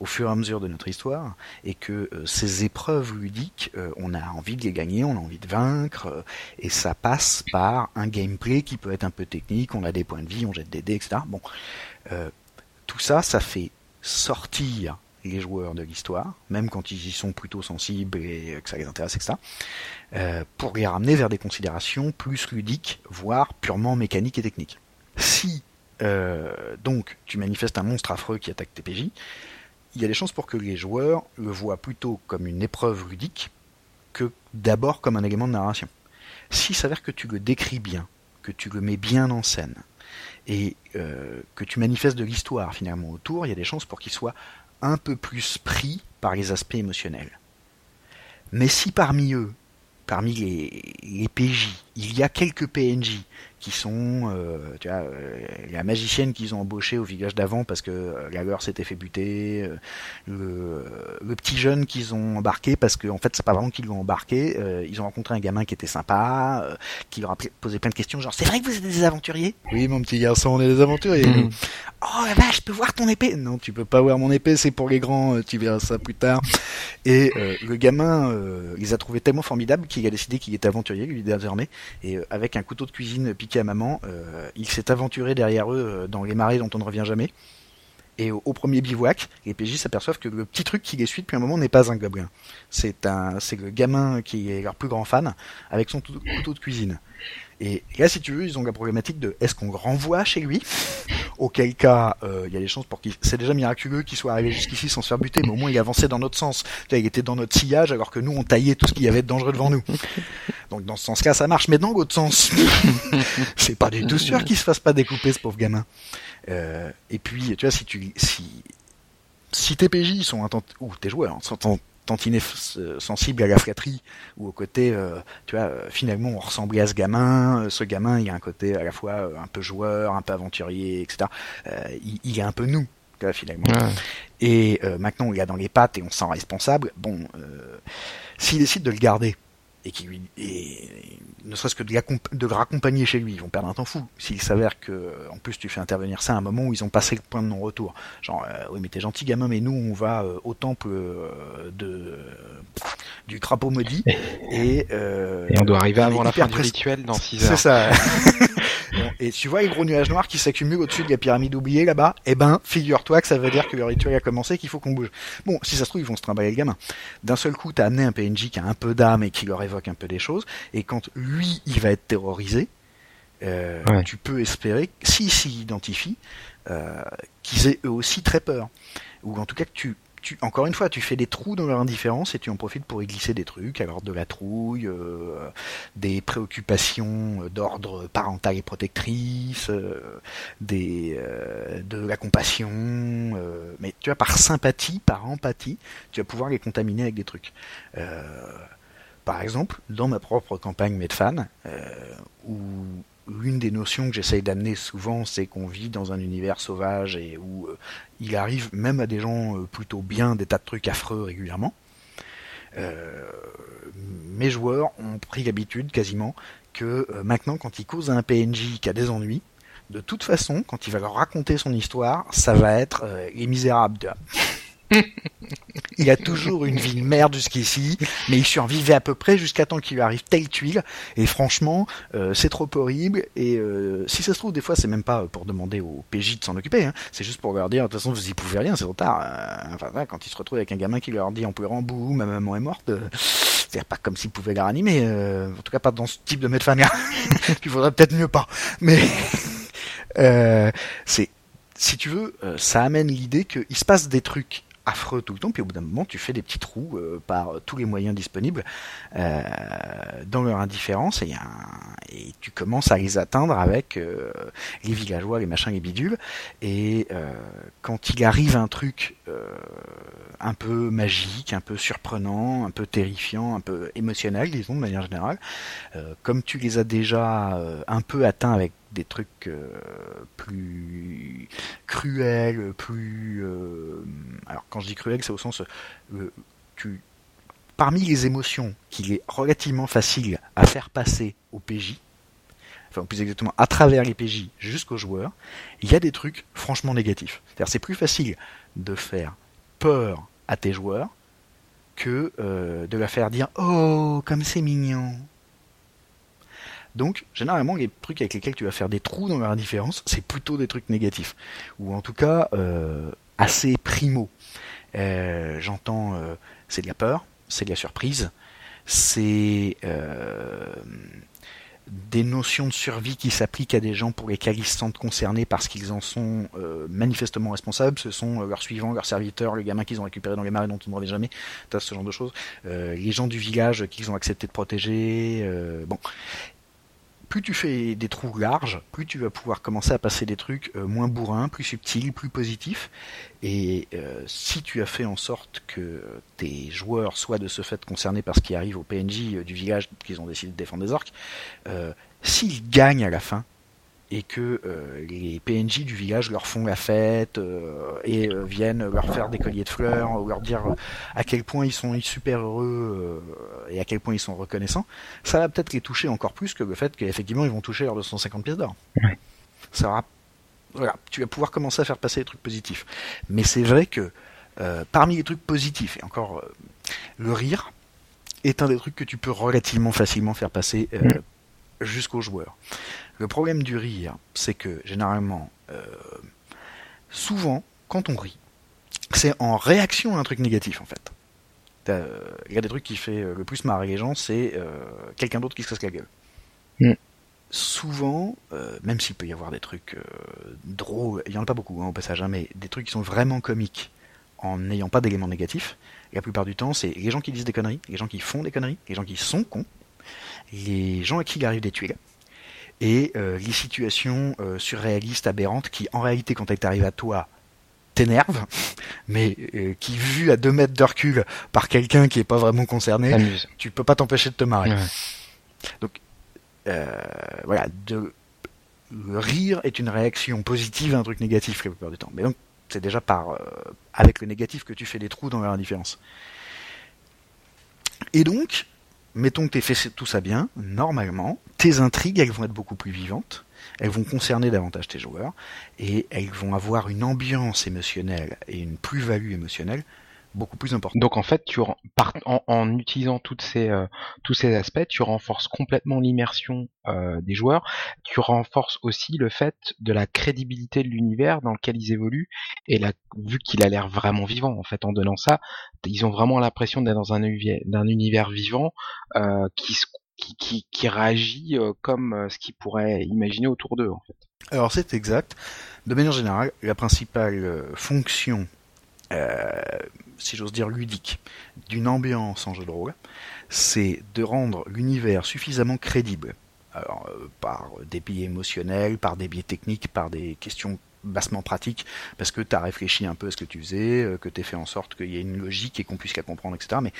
[SPEAKER 1] au fur et à mesure de notre histoire, et que euh, ces épreuves ludiques, euh, on a envie de les gagner, on a envie de vaincre, euh, et ça passe par un gameplay qui peut être un peu technique, on a des points de vie, on jette des dés, etc. Bon, tout ça, ça fait sortir les joueurs de l'histoire, même quand ils y sont plutôt sensibles et que ça les intéresse, etc., euh, pour les ramener vers des considérations plus ludiques, voire purement mécaniques et techniques. Si euh, donc tu manifestes un monstre affreux qui attaque tes il y a des chances pour que les joueurs le voient plutôt comme une épreuve ludique que d'abord comme un élément de narration. S'il s'avère que tu le décris bien, que tu le mets bien en scène, et euh, que tu manifestes de l'histoire finalement autour, il y a des chances pour qu'il soit un peu plus pris par les aspects émotionnels. Mais si parmi eux, parmi les, PJ, il y a quelques PNJ qui sont, euh, tu vois, euh, la magicienne qu'ils ont embauchée au village d'avant parce que euh, la leur s'était fait buter, le, le, petit jeune qu'ils ont embarqué parce que en fait c'est pas vraiment qu'ils l'ont embarqué, ils ont rencontré un gamin qui était sympa, qui leur a posé plein de questions, genre c'est vrai que vous êtes des aventuriers? Oui mon petit garçon, on est des aventuriers. Mhm. Oh la vache, je peux voir ton épée? Non, tu peux pas voir mon épée, c'est pour les grands, tu verras ça plus tard. Et le gamin les a trouvés tellement formidables qu'il a décidé qu'il était aventurier lui désormais, et avec un couteau de cuisine piqué à maman, euh, il s'est aventuré derrière eux euh, dans les marais dont on ne revient jamais. Et au, premier bivouac, les PJ s'aperçoivent que le petit truc qui les suit depuis un moment n'est pas un gobelin. C'est un, c'est le gamin qui est leur plus grand fan avec son couteau de cuisine. Et là, si tu veux, ils ont la problématique de est-ce qu'on renvoie chez lui? Auquel cas, euh, il y a des chances pour qu'il. C'est déjà miraculeux qu'il soit arrivé jusqu'ici sans se faire buter, mais au moins il avançait dans notre sens. il était dans notre sillage alors que nous on taillait tout ce qu'il y avait de dangereux devant nous. Donc dans ce sens-là, ça marche. Mais dans l'autre sens, c'est pas du tout sûr qu'il se fasse pas découper ce pauvre gamin. Euh, et puis, tu vois, si tu si si tes PJ sont ou tes joueurs sont tantinet sensible à la flatterie ou au côté, euh, tu vois, euh, finalement on ressemblait à ce gamin, euh, ce gamin il a un côté à la fois un peu joueur, un peu aventurier, etc. il, il, est un peu nous, finalement. Et maintenant on l'a dans les pattes et on sent responsable. Bon, s'il décide de le garder et qui lui et ne serait-ce que de, de, le raccompagner chez lui, ils vont perdre un temps fou. S'il s'avère que en plus tu fais intervenir ça à un moment où ils ont passé le point de non-retour. Genre euh, oui mais t'es gentil gamin mais nous on va euh, au temple euh, de du crapaud maudit et,
[SPEAKER 2] et on doit arriver avant la fin du rituel dans 6 heures.
[SPEAKER 1] C'est ça. et tu vois les gros nuages noirs qui s'accumulent au-dessus de la pyramide oubliée là-bas Eh ben, figure-toi que ça veut dire que le rituel a commencé, qu'il faut qu'on bouge. Bon, si ça se trouve, ils vont se trimballer le gamin. D'un seul coup, t'as amené un PNJ qui a un peu d'âme et qui leur évoque un peu des choses, et quand lui, il va être terrorisé, euh,
[SPEAKER 2] Ouais.
[SPEAKER 1] tu peux espérer, s'ils s'y identifient, euh, qu'ils aient eux aussi très peur. Ou en tout cas que tu, encore une fois, tu fais des trous dans leur indifférence et tu en profites pour y glisser des trucs, alors de la trouille, euh, des préoccupations d'ordre parental et protectrice, euh, euh, de la compassion, mais tu vois, par sympathie, par empathie, tu vas pouvoir les contaminer avec des trucs. Par exemple, dans ma propre campagne Medfan, où l'une des notions que j'essaye d'amener souvent, c'est qu'on vit dans un univers sauvage et où euh, il arrive même à des gens euh, plutôt bien des tas de trucs affreux régulièrement. Euh, mes joueurs ont pris l'habitude quasiment que maintenant, quand ils causent à un PNJ qui a des ennuis, de toute façon, quand il va leur raconter son histoire, ça va être les misérables. Il a toujours une vie de merde jusqu'ici, mais il survivait à peu près jusqu'à temps qu'il lui arrive telle tuile. Et franchement, euh, c'est trop horrible. Et euh, si ça se trouve, des fois, c'est même pas pour demander au PJ de s'en occuper. Hein. C'est juste pour leur dire, de toute façon, vous y pouvez rien, c'est trop tard. Euh, enfin, quand ils se retrouvent avec un gamin qui leur dit en pleurant, bouh, ma maman est morte. c'est pas comme s'ils pouvaient la ranimer. en tout cas, pas dans ce type de médecin. Il faudrait peut-être mieux pas. Mais c'est, si tu veux, ça amène l'idée qu'il se passe des trucs affreux tout le temps, puis au bout d'un moment, tu fais des petits trous euh, par tous les moyens disponibles euh, dans leur indifférence, et, tu commences à les atteindre avec euh, les villageois, les machins, les bidules, et quand il arrive un truc un peu magique, un peu surprenant, un peu terrifiant, un peu émotionnel, disons de manière générale, comme tu les as déjà un peu atteints avec des trucs plus cruels, plus... euh, alors quand je dis cruel, c'est au sens... euh, parmi les émotions qu'il est relativement facile à faire passer au PJ, enfin plus exactement à travers les PJ jusqu'aux joueurs, il y a des trucs franchement négatifs. C'est-à-dire c'est plus facile de faire peur à tes joueurs que euh, de la faire dire oh comme c'est mignon. Donc généralement les trucs avec lesquels tu vas faire des trous dans leur indifférence, c'est plutôt des trucs négatifs ou en tout cas euh, assez primo. Euh, J'entends euh, c'est de la peur, c'est de la surprise, c'est euh, des notions de survie qui s'appliquent à des gens pour lesquels ils se sentent concernés parce qu'ils en sont manifestement responsables. Ce sont leurs suivants, leurs serviteurs, le gamin qu'ils ont récupéré dans les marais dont on ne parlait jamais, ce genre de choses. Les gens du village qu'ils ont accepté de protéger. bon, plus tu fais des trous larges, plus tu vas pouvoir commencer à passer des trucs euh, moins bourrins, plus subtils, plus positifs. Et euh, si tu as fait en sorte que tes joueurs soient de ce fait concernés par ce qui arrive au PNJ euh, du village qu'ils ont décidé de défendre des orques, s'ils gagnent à la fin et que euh, les PNJ du village leur font la fête euh, et euh, viennent leur faire des colliers de fleurs ou leur dire à quel point ils sont super heureux et à quel point ils sont reconnaissants, ça va peut-être les toucher encore plus que le fait qu'effectivement ils vont toucher leurs 250 pièces d'or.
[SPEAKER 2] Ouais.
[SPEAKER 1] Ça aura voilà, tu vas pouvoir commencer à faire passer des trucs positifs. Mais c'est vrai que parmi les trucs positifs, et encore le rire est un des trucs que tu peux relativement facilement faire passer euh, Jusqu'aux joueurs. Le problème du rire, c'est que généralement, euh, souvent, quand on rit, c'est en réaction à un truc négatif en fait. T'as, euh, Il y a des trucs qui fait euh, le plus marrer les gens, c'est euh, quelqu'un d'autre qui se casse la gueule.
[SPEAKER 2] Mm.
[SPEAKER 1] Souvent, euh, même s'il peut y avoir des trucs drôles, il y en a pas beaucoup hein, au passage, hein, mais des trucs qui sont vraiment comiques en n'ayant pas d'éléments négatifs, la plupart du temps, c'est les gens qui disent des conneries, les gens qui font des conneries, les gens qui sont cons, les gens à qui il arrive des tuiles, et euh, les situations euh, surréalistes, aberrantes, qui en réalité, quand elles t'arrivent à toi, t'énervent, mais euh, qui, vu à deux mètres de recul par quelqu'un qui est pas vraiment concerné, tu peux pas t'empêcher de te marrer.
[SPEAKER 2] Ouais.
[SPEAKER 1] Euh, voilà, de, le rire est une réaction positive à un truc négatif la plupart du temps. Mais donc, c'est déjà par avec le négatif que tu fais des trous dans leur indifférence. Et donc, mettons que tu fait tout ça bien, normalement, tes intrigues, elles vont être beaucoup plus vivantes, elles vont concerner davantage tes joueurs, et elles vont avoir une ambiance émotionnelle et une plus-value émotionnelle beaucoup plus important.
[SPEAKER 2] Donc en fait, tu en, utilisant toutes ces, euh, tous ces aspects, tu renforces complètement l'immersion euh, des joueurs. Tu renforces aussi le fait de la crédibilité de l'univers dans lequel ils évoluent et la, vu qu'il a l'air vraiment vivant en fait en donnant ça, ils ont vraiment l'impression d'être dans un univers, vivant euh, qui, qui, qui, réagit comme ce qu'ils pourraient imaginer autour d'eux en fait.
[SPEAKER 1] Alors c'est exact. De manière générale, la principale fonction si j'ose dire, ludique d'une ambiance en jeu de rôle, c'est de rendre l'univers suffisamment crédible. Alors, euh, par des biais émotionnels, par des biais techniques, par des questions bassement pratiques, parce que tu as réfléchi un peu à ce que tu faisais, euh, que tu as fait en sorte qu'il y ait une logique et qu'on puisse la comprendre, etc. Mais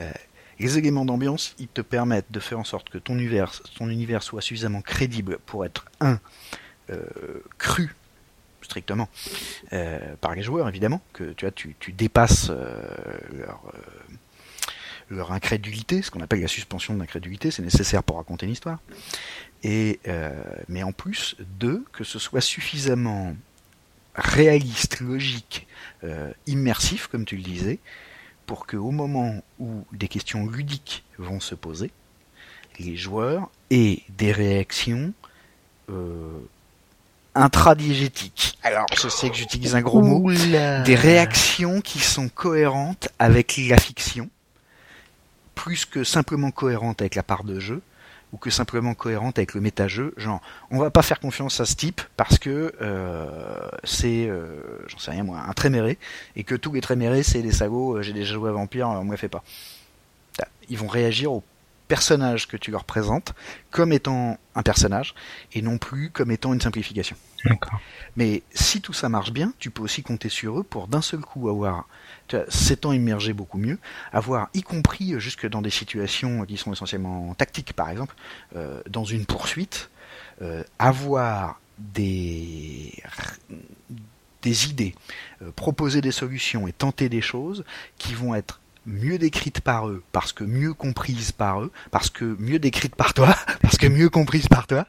[SPEAKER 1] euh, les éléments d'ambiance, ils te permettent de faire en sorte que ton univers, ton univers soit suffisamment crédible pour être, un, cru strictement euh, par les joueurs évidemment que tu vois tu, dépasses euh, leur euh, leur incrédulité, ce qu'on appelle la suspension de l'incrédulité, c'est nécessaire pour raconter une histoire. Et mais en plus, deux, que ce soit suffisamment réaliste, logique, immersif, comme tu le disais, pour que au moment où des questions ludiques vont se poser, les joueurs aient des réactions intradigétique. Alors, je sais que j'utilise un gros mot. Des réactions qui sont cohérentes avec la fiction, plus que simplement cohérentes avec la part de jeu, ou que simplement cohérentes avec le méta-jeu. Genre, on va pas faire confiance à ce type parce que euh, c'est, euh, j'en sais rien moi, un tréméré, et que tous les trémérés c'est des sagots, euh, j'ai déjà joué à Vampire, on me fait pas. Ils vont réagir au personnage que tu leur présentes comme étant un personnage et non plus comme étant une simplification. Mais si tout ça marche bien, tu peux aussi compter sur eux pour d'un seul coup avoir, s'étant immergé beaucoup mieux, avoir, y compris jusque dans des situations qui sont essentiellement tactiques par exemple, euh, dans une poursuite, euh, avoir des des idées, euh, proposer des solutions et tenter des choses qui vont être mieux décrite par eux, parce que mieux comprise par eux, parce que mieux décrite par toi, parce que mieux comprise par toi,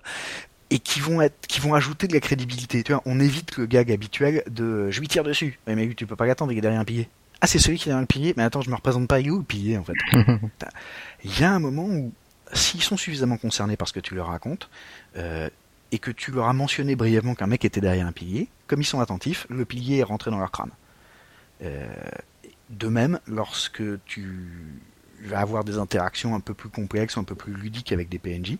[SPEAKER 1] et qui vont être, qui vont ajouter de la crédibilité. Tu vois, on évite le gag habituel de je lui tire dessus. Mais, mais tu peux pas l'attendre, il est derrière un pilier. Ah, c'est celui qui est derrière le pilier. Mais attends, je me représente pas, il est où le pilier en fait Il y a un moment où, s'ils sont suffisamment concernés par ce que tu leur racontes, euh, et que tu leur as mentionné brièvement qu'un mec était derrière un pilier, comme ils sont attentifs, le pilier est rentré dans leur crâne. Euh, de même, lorsque tu vas avoir des interactions un peu plus complexes, un peu plus ludiques avec des PNJ,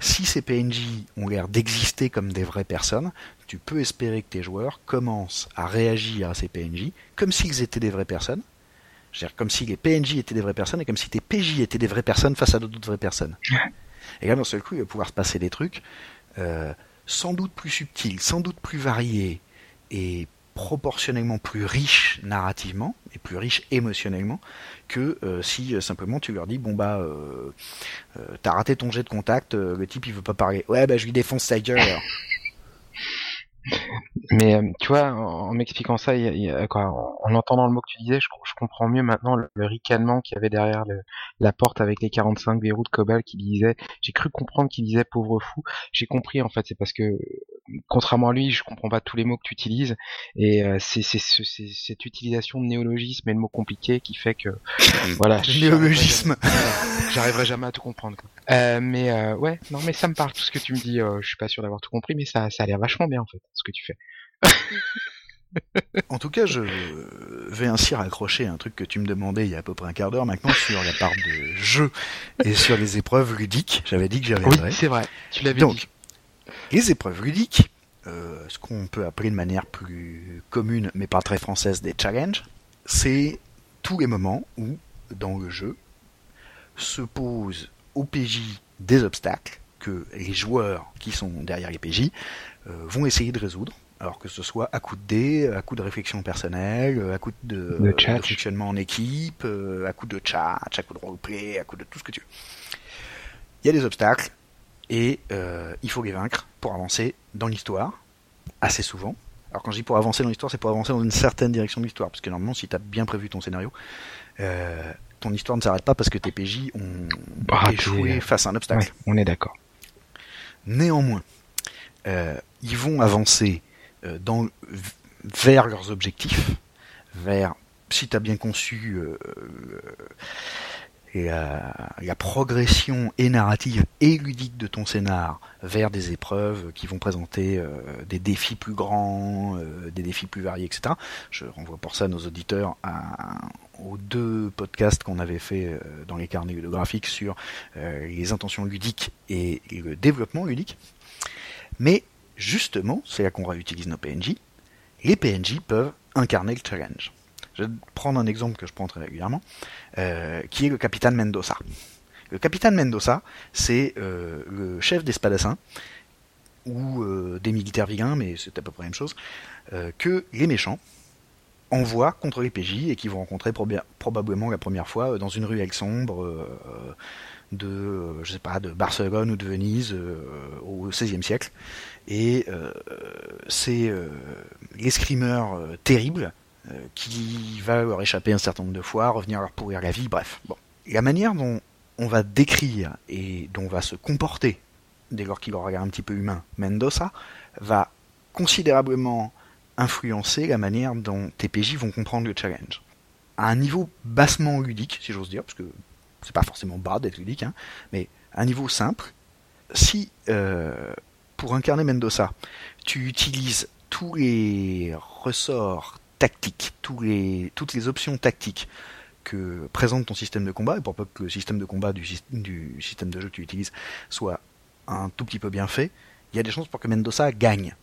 [SPEAKER 1] si ces PNJ ont l'air d'exister comme des vraies personnes, tu peux espérer que tes joueurs commencent à réagir à ces PNJ comme s'ils étaient des vraies personnes, c'est-à-dire comme si les PNJ étaient des vraies personnes et comme si tes PJ étaient des vraies personnes face à d'autres vraies personnes. Et là, d'un seul coup, il va pouvoir se passer des trucs euh, sans doute plus subtils, sans doute plus variés et proportionnellement plus riche narrativement et plus riche émotionnellement que euh, si euh, simplement tu leur dis bon bah euh, t'as raté ton jet de contact, le type il veut pas parler. Ouais bah je lui défonce sa gueule.
[SPEAKER 2] Mais tu vois, en, m'expliquant ça, quoi, en, entendant le mot que tu disais, je, comprends mieux maintenant le, ricanement qu'il y avait derrière la porte avec les 45 verrous de Cobalt qui disait. J'ai cru comprendre qu'il disait pauvre fou. J'ai compris en fait, c'est parce que contrairement à lui, je comprends pas tous les mots que tu utilises et euh, c'est cette utilisation de néologisme et de mots compliqués qui fait que voilà.
[SPEAKER 1] néologisme.
[SPEAKER 2] J'arriverai jamais à tout comprendre. Euh, mais euh, ouais, non mais ça me parle tout ce que tu me dis. je suis pas sûr d'avoir tout compris, mais ça ça a l'air vachement bien en fait ce que tu fais.
[SPEAKER 1] en tout cas, je vais ainsi raccrocher un truc que tu me demandais il y a à peu près un quart d'heure maintenant sur la part de jeu et sur les épreuves ludiques. J'avais dit que j'avais
[SPEAKER 2] Oui, c'est vrai. Tu l'avais dit.
[SPEAKER 1] Les épreuves ludiques, euh, ce qu'on peut appeler de manière plus commune mais pas très française des challenges, c'est tous les moments où, dans le jeu, se posent au PJ des obstacles que les joueurs qui sont derrière les PJ euh, vont essayer de résoudre. Alors que ce soit à coup de dés, à coup de réflexion personnelle, à coup de, de, fonctionnement en équipe, euh, à coup de chat, à coup de roleplay, à coup de tout ce que tu veux. Il y a des obstacles, et euh, il faut les vaincre pour avancer dans l'histoire, assez souvent. Alors quand je dis pour avancer dans l'histoire, c'est pour avancer dans une certaine direction de l'histoire, parce que normalement, si tu as bien prévu ton scénario, euh, ton histoire ne s'arrête pas parce que tes PJ ont bah, échoué face à un obstacle.
[SPEAKER 2] on est d'accord.
[SPEAKER 1] Néanmoins, euh, ils vont avancer dans, vers leurs objectifs, vers si tu as bien conçu euh, la, la, progression et narrative et ludique de ton scénar vers des épreuves qui vont présenter euh, des défis plus grands, euh, des défis plus variés, etc. Je renvoie pour ça nos auditeurs à, aux deux podcasts qu'on avait fait euh, dans les carnets graphiques sur les intentions ludiques et le développement ludique. Mais justement, c'est là qu'on réutilise nos PNJ. Les PNJ peuvent incarner le challenge. Je vais prendre un exemple que je prends très régulièrement, euh, qui est le capitaine Mendoza. Le capitaine Mendoza, c'est euh, le chef des spadassins, ou euh, des militaires vilains, mais c'est à peu près la même chose, que les méchants envoient contre les PJ et qui vont rencontrer probablement la première fois dans une ruelle sombre de, je sais pas, de Barcelone ou de Venise au XVIe siècle. Et c'est l'escrimeur terrible qui va leur échapper un certain nombre de fois, revenir leur pourrir la vie, bref. La manière dont on va décrire et dont va se comporter, dès lors qu'il aura un petit peu humain, Mendoza, va considérablement influencer la manière dont TPJ vont comprendre le challenge. À un niveau bassement ludique, si j'ose dire, parce que c'est pas forcément bas d'être ludique, hein, mais à un niveau simple, si euh, pour incarner Mendoza, tu utilises tous les ressorts les, toutes les options tactiques que présente ton système de combat, et pour peu que le système de combat du, du système de jeu que tu utilises soit un tout petit peu bien fait, il y a des chances pour que Mendoza gagne.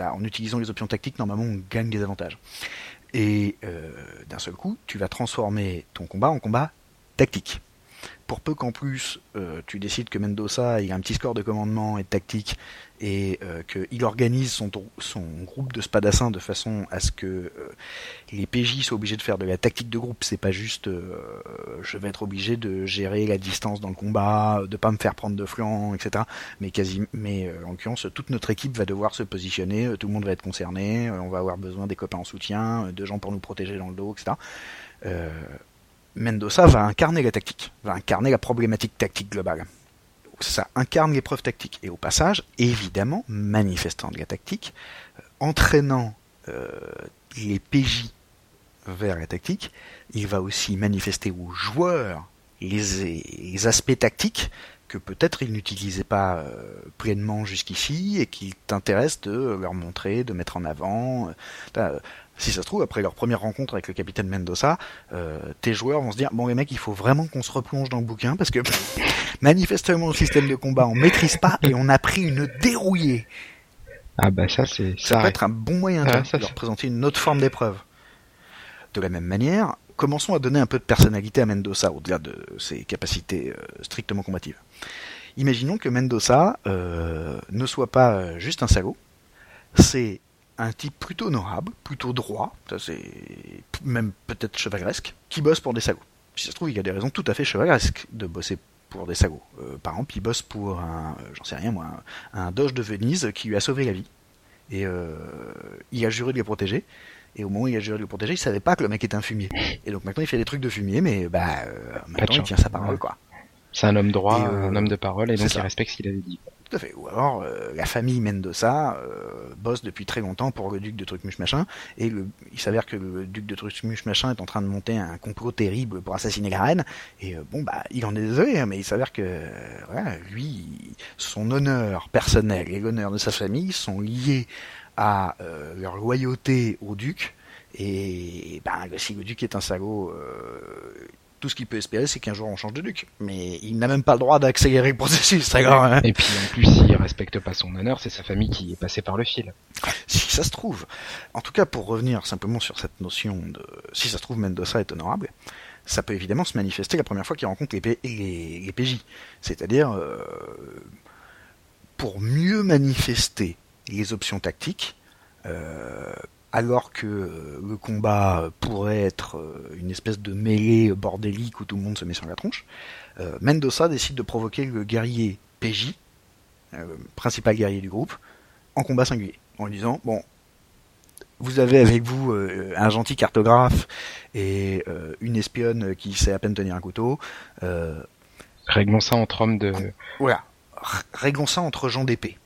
[SPEAKER 1] En utilisant les options tactiques, normalement, on gagne des avantages. Et euh, d'un seul coup, tu vas transformer ton combat en combat tactique pour peu qu'en plus euh, tu décides que Mendoza il a un petit score de commandement et de tactique et euh, qu'il organise son, groupe de spadassins de façon à ce que euh, les PJ soient obligés de faire de la tactique de groupe, c'est pas juste je vais être obligé de gérer la distance dans le combat, de pas me faire prendre de flanc, etc. Mais mais en l'occurrence toute notre équipe va devoir se positionner, tout le monde va être concerné, on va avoir besoin des copains en soutien, de gens pour nous protéger dans le dos, etc. Mendoza va incarner la tactique, va incarner la problématique tactique globale. Ça incarne l'épreuve tactique. Et au passage, évidemment, manifestant de la tactique, euh, entraînant euh, les PJ vers la tactique, il va aussi manifester aux joueurs les, aspects tactiques que peut-être ils n'utilisaient pas euh, pleinement jusqu'ici et qu'il t'intéresse de leur montrer, de mettre en avant si ça se trouve, après leur première rencontre avec le capitaine Mendoza, euh, tes joueurs vont se dire bon les mecs, il faut vraiment qu'on se replonge dans le bouquin parce que manifestement le système de combat on maîtrise pas et on a pris une dérouillée.
[SPEAKER 2] Ah bah ça c'est
[SPEAKER 1] ça, peut être un bon moyen de leur présenter une autre forme d'épreuve. De la même manière, commençons à donner un peu de personnalité à Mendoza au-delà de ses capacités euh, strictement combatives. Imaginons que Mendoza euh, ne soit pas juste un salaud, c'est un type plutôt honorable, plutôt droit, ça c'est même peut-être chevaleresque, qui bosse pour des sagots. Si ça se trouve, il y a des raisons tout à fait chevaleresques de bosser pour des sagots. Euh, par exemple, il bosse pour un, euh, j'en sais rien moi, un, doge de Venise qui lui a sauvé la vie. Et euh, il a juré de les protéger. Et au moment où il a juré de les protéger, il savait pas que le mec était un fumier. Et donc maintenant il fait des trucs de fumier, mais bah maintenant il tient sa parole quoi.
[SPEAKER 2] C'est un homme droit, un homme de parole, et donc il respecte ce qu'il avait dit.
[SPEAKER 1] Tout. Ou alors, euh, la famille Mendoza euh, bosse depuis très longtemps pour le duc de Trucmuche machin, et il s'avère que le duc de Trucmuche machin est en train de monter un complot terrible pour assassiner la reine, et euh, bon bah il en est désolé, hein, mais il s'avère que voilà, lui, son honneur personnel et l'honneur de sa famille sont liés à leur loyauté au duc, et ben, si le duc est un salaud, tout ce qu'il peut espérer, c'est qu'un jour on change de duc. Mais il n'a même pas le droit d'accélérer le processus, très grave. Hein.
[SPEAKER 2] Et puis en plus, s'il respecte pas son honneur, c'est sa famille qui est passée par le fil.
[SPEAKER 1] Si ça se trouve. En tout cas, pour revenir simplement sur cette notion de si ça se trouve Mendoza est honorable, ça peut évidemment se manifester la première fois qu'il rencontre les, les, PJ. C'est-à-dire, euh, pour mieux manifester les options tactiques, euh, alors que euh, le combat pourrait être euh, une espèce de mêlée bordélique où tout le monde se met sur la tronche, euh, Mendoza décide de provoquer le guerrier PJ, principal guerrier du groupe, en combat singulier, en lui disant bon, vous avez avec vous un gentil cartographe et une espionne qui sait à peine tenir un couteau.
[SPEAKER 2] réglons ça entre hommes de.
[SPEAKER 1] Voilà, réglons ça entre gens d'épée.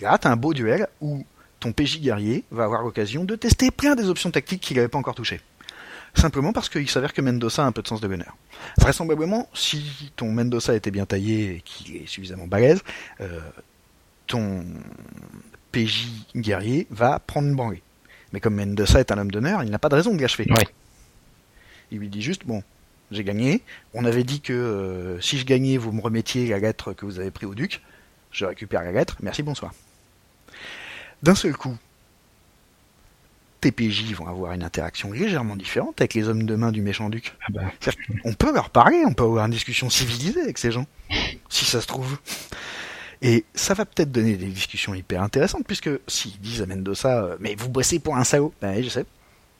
[SPEAKER 1] Là, t'as un beau duel où ton PJ guerrier va avoir l'occasion de tester plein des options tactiques qu'il n'avait pas encore touchées. simplement parce qu'il s'avère que Mendoza a un peu de sens de l'honneur. Vraisemblablement, si ton Mendoza était bien taillé et qu'il est suffisamment balèze, euh, ton PJ guerrier va prendre une branlée. Mais comme Mendoza est un homme d'honneur, il n'a pas de raison de l'achever.
[SPEAKER 2] Ouais.
[SPEAKER 1] Il lui dit juste, bon, j'ai gagné. On avait dit que euh, si je gagnais, vous me remettiez la lettre que vous avez pris au duc. Je récupère la lettre. Merci, bonsoir. D'un seul coup, tes PJ vont avoir une interaction légèrement différente avec les hommes de main du méchant duc.
[SPEAKER 2] Ah bah,
[SPEAKER 1] On peut leur parler, on peut avoir une discussion civilisée avec ces gens, si ça se trouve. Et ça va peut-être donner des discussions hyper intéressantes, puisque s'ils disent à Mendoza, euh, mais vous bossez pour un salaud, ben oui, je sais.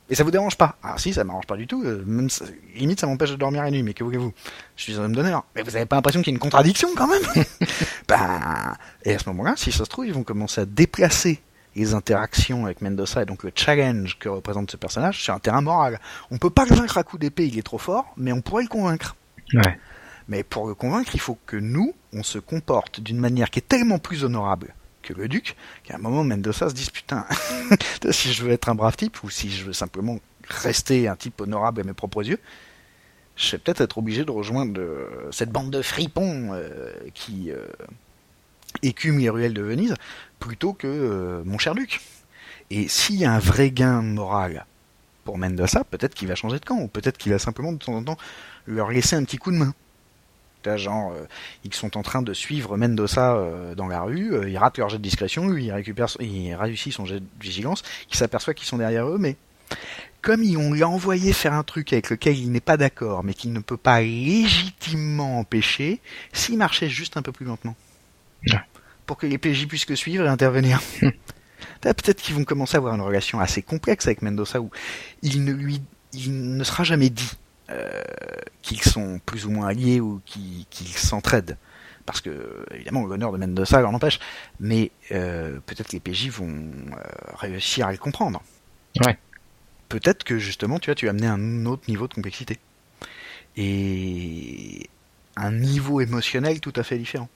[SPEAKER 1] Et ça vous dérange pas Ah si, ça m'arrange pas du tout, euh, même ça- limite ça m'empêche de dormir la nuit, mais que voulez-vous? Je suis un homme d'honneur. Mais vous avez pas l'impression qu'il y a une contradiction quand même? Ben, et à ce moment-là, si ça se trouve, ils vont commencer à déplacer les interactions avec Mendoza et donc le challenge que représente ce personnage sur un terrain moral. On peut pas le vaincre à coup d'épée, il est trop fort, mais on pourrait le convaincre.
[SPEAKER 2] ouais.
[SPEAKER 1] Mais pour le convaincre, il faut que nous, on se comporte d'une manière qui est tellement plus honorable que le duc, qu'à un moment, Mendoza se dise putain, si je veux être un brave type ou si je veux simplement rester un type honorable à mes propres yeux, je vais peut-être être obligé de rejoindre euh, cette bande de fripons euh, qui euh, écume les ruelles de Venise plutôt que euh, mon cher duc. Et s'il y a un vrai gain moral pour Mendoza, peut-être qu'il va changer de camp, ou peut-être qu'il va simplement de temps en temps leur laisser un petit coup de main. Genre, euh, ils sont en train de suivre Mendoza euh, dans la rue, ils ratent leur jet de discrétion, lui il récupère, il réussit son jet de vigilance, il s'aperçoit qu'ils sont derrière eux, mais comme il- on lui a envoyé faire un truc avec lequel il n'est pas d'accord, mais qu'il ne peut pas légitimement empêcher, s'il marchait juste un peu plus lentement. Pour que les PJ puissent le suivre et intervenir. Peut-être qu'ils vont commencer à avoir une relation assez complexe avec Mendoza où il ne lui, il ne sera jamais dit euh, qu'ils sont plus ou moins alliés ou qu'ils qu'ils s'entraident. Parce que, évidemment, l'honneur de Mendoza l'en empêche. Mais euh, peut-être que les PJ vont euh, réussir à le comprendre.
[SPEAKER 2] Ouais.
[SPEAKER 1] Peut-être que, justement, tu vois, tu as amené un autre niveau de complexité. Et un niveau émotionnel tout à fait différent.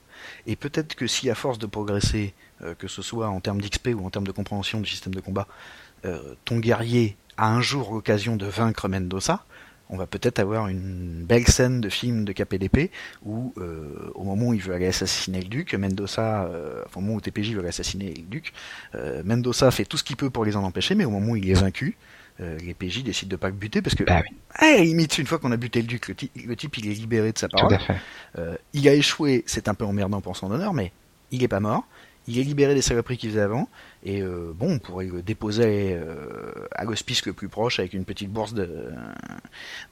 [SPEAKER 1] Et peut-être que si, à force de progresser, euh, que ce soit en termes d'XP ou en termes de compréhension du système de combat, euh, ton guerrier a un jour l'occasion de vaincre Mendoza, on va peut-être avoir une belle scène de film de KPDP où, euh, au moment où il veut aller assassiner le duc, Mendoza, enfin, au moment où TPJ veut assassiner le duc, Mendoza fait tout ce qu'il peut pour les en empêcher, mais au moment où il est vaincu, euh, les PJ décident de pas le buter parce que,
[SPEAKER 2] Bah oui,
[SPEAKER 1] ah, limite, une fois qu'on a buté le duc, le, type il est libéré de sa parole.
[SPEAKER 2] à.
[SPEAKER 1] Euh, il a échoué, c'est un peu emmerdant pour son honneur, mais il est pas mort. Il est libéré des saloperies qu'il faisait avant. Et euh, bon, on pourrait le déposer euh, à l'hospice le plus proche avec une petite bourse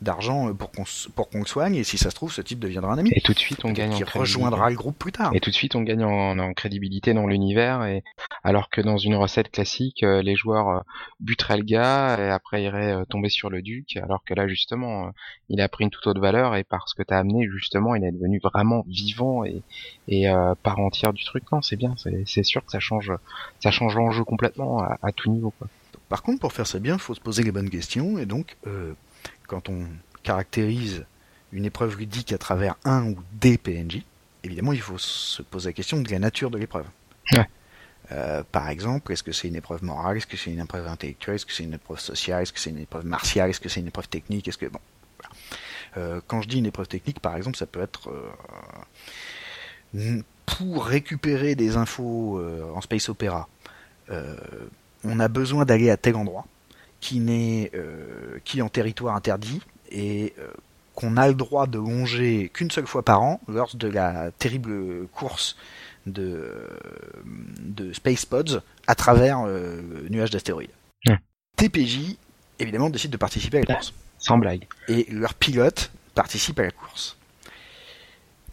[SPEAKER 1] d'argent pour qu'on pour qu'on le soigne. Et si ça se trouve, ce type deviendra un ami.
[SPEAKER 2] Et tout de suite, on gagne en
[SPEAKER 1] qui
[SPEAKER 2] crédibilité.
[SPEAKER 1] rejoindra le groupe plus tard.
[SPEAKER 2] Et tout de suite, on gagne en, en crédibilité dans l'univers. Et alors que dans une recette classique, euh, les joueurs euh, buteraient le gars et après iraient euh, tomber sur le duc. Alors que là, justement, euh, il a pris une toute autre valeur et parce que t'as amené, justement, il est devenu vraiment vivant et, et euh, part entière du truc. Non, c'est bien. C'est c'est sûr que ça change, ça change l'enjeu complètement à, à tout niveau. Quoi.
[SPEAKER 1] Par contre, pour faire ça bien, il faut se poser les bonnes questions. Et donc, euh, quand on caractérise une épreuve ludique à travers un ou des PNJ, évidemment, il faut se poser la question de la nature de l'épreuve.
[SPEAKER 2] Ouais.
[SPEAKER 1] Euh, par exemple, est-ce que c'est une épreuve morale, est-ce que c'est une épreuve intellectuelle, est-ce que c'est une épreuve sociale, est-ce que c'est une épreuve martiale, est-ce que c'est une épreuve technique, est-ce que bon. voilà. Euh, quand je dis une épreuve technique, par exemple, ça peut être pour récupérer des infos en space opéra. Euh, on a besoin d'aller à tel endroit qui n'est euh, qui est en territoire interdit et euh, qu'on a le droit de longer qu'une seule fois par an lors de la terrible course de, de Space Pods à travers euh, le nuage d'astéroïdes. TPJ, évidemment, décide de participer à la course.
[SPEAKER 2] Sans blague.
[SPEAKER 1] Et leur pilote participe à la course.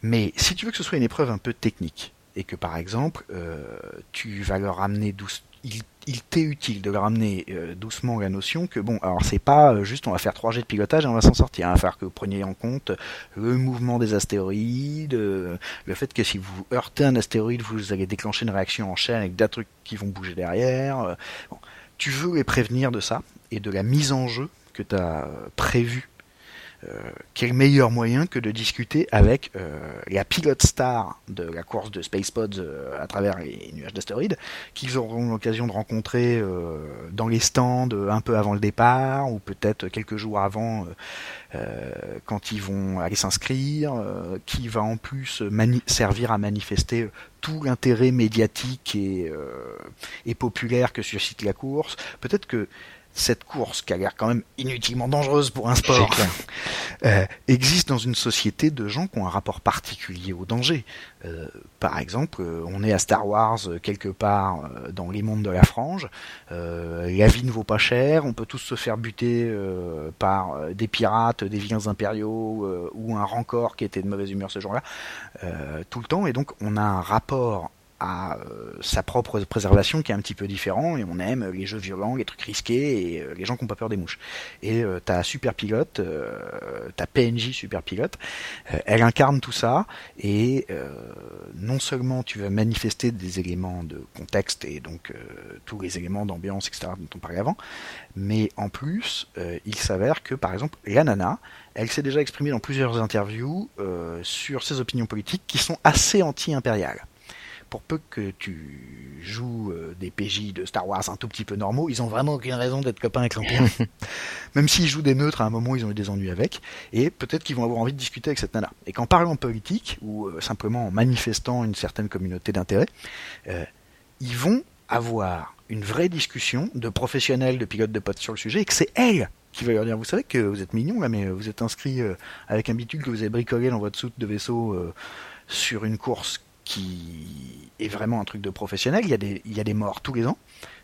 [SPEAKER 1] Mais si tu veux que ce soit une épreuve un peu technique, et que par exemple, euh, tu vas leur amener douce, il, t'est utile de leur amener euh, doucement la notion que bon, alors c'est pas euh, juste on va faire trois jets de pilotage et on va s'en sortir. Il va falloir que vous preniez en compte le mouvement des astéroïdes, le fait que si vous heurtez un astéroïde, vous allez déclencher une réaction en chaîne avec des trucs qui vont bouger derrière. Tu veux les prévenir de ça et de la mise en jeu que tu as prévue quel meilleur moyen que de discuter avec la pilote star de la course de Space Pods à travers les nuages d'astéroïdes, qu'ils auront l'occasion de rencontrer dans les stands un peu avant le départ, ou peut-être quelques jours avant quand ils vont aller s'inscrire, qui va en plus servir à manifester tout l'intérêt médiatique et, et populaire que suscite la course. Peut-être que cette course, qui a l'air quand même inutilement dangereuse pour un sport, euh, existe dans une société de gens qui ont un rapport particulier au danger. Euh, par exemple, euh, on est à Star Wars quelque part dans les mondes de la frange, la vie ne vaut pas cher, on peut tous se faire buter par des pirates, des vilains impériaux ou un rancor qui était de mauvaise humeur ce jour-là, tout le temps, et donc on a un rapport à euh, sa propre préservation qui est un petit peu différent et on aime les jeux violents, les trucs risqués et euh, les gens qui n'ont pas peur des mouches. Et euh, ta super pilote, ta PNJ super pilote, elle incarne tout ça et non seulement tu vas manifester des éléments de contexte et donc tous les éléments d'ambiance etc dont on parlait avant, mais en plus il s'avère que par exemple la nana, elle s'est déjà exprimée dans plusieurs interviews sur ses opinions politiques qui sont assez anti-impériales pour peu que tu joues euh, des PJ de Star Wars un tout petit peu normaux, ils ont vraiment aucune raison d'être copains avec l'Empire. Même s'ils jouent des neutres, à un moment, ils ont eu des ennuis avec, et peut-être qu'ils vont avoir envie de discuter avec cette nana. Et qu'en parlant politique, ou euh, simplement en manifestant une certaine communauté d'intérêt, euh, ils vont avoir une vraie discussion de professionnels, de pilotes de potes sur le sujet, et que c'est elle qui va leur dire, vous savez que vous êtes mignon là, mais vous êtes inscrit avec un bitume que vous avez bricolé dans votre soute de vaisseau sur une course qui est vraiment un truc de professionnel. Il y a des, morts tous les ans.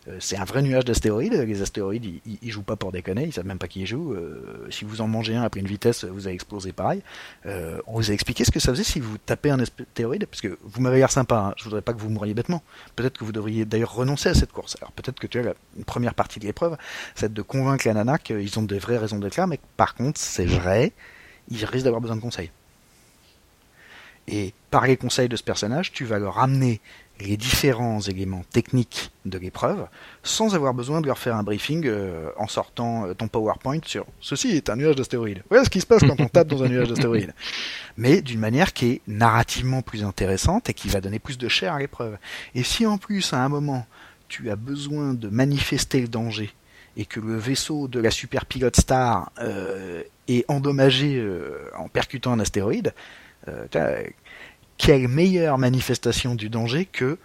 [SPEAKER 1] Euh, c'est un vrai nuage d'astéroïdes. Les astéroïdes, ils, ils, jouent pas pour déconner, ils savent même pas qui y joue. Euh, si vous en mangez un après une vitesse, vous allez exploser pareil. Euh, on vous a expliqué ce que ça faisait si vous tapez un astéroïde, parce que vous m'avez l'air sympa. Hein. Je voudrais pas que vous mouriez bêtement. Peut-être que vous devriez d'ailleurs renoncer à cette course. Alors peut-être que tu as la première partie de l'épreuve, c'est de convaincre la nana qu'ils ont des vraies raisons d'être là, mais par contre, c'est vrai, ils risquent d'avoir besoin de conseils. Et par les conseils de ce personnage, tu vas leur amener les différents éléments techniques de l'épreuve sans avoir besoin de leur faire un briefing euh, en sortant euh, ton PowerPoint sur ceci est un nuage d'astéroïdes. Voilà ce qui se passe quand on tape dans un nuage d'astéroïdes. Mais d'une manière qui est narrativement plus intéressante et qui va donner plus de chair à l'épreuve. Et si en plus à un moment tu as besoin de manifester le danger et que le vaisseau de la super pilote star euh, est endommagé en percutant un astéroïde, quelle meilleure manifestation du danger que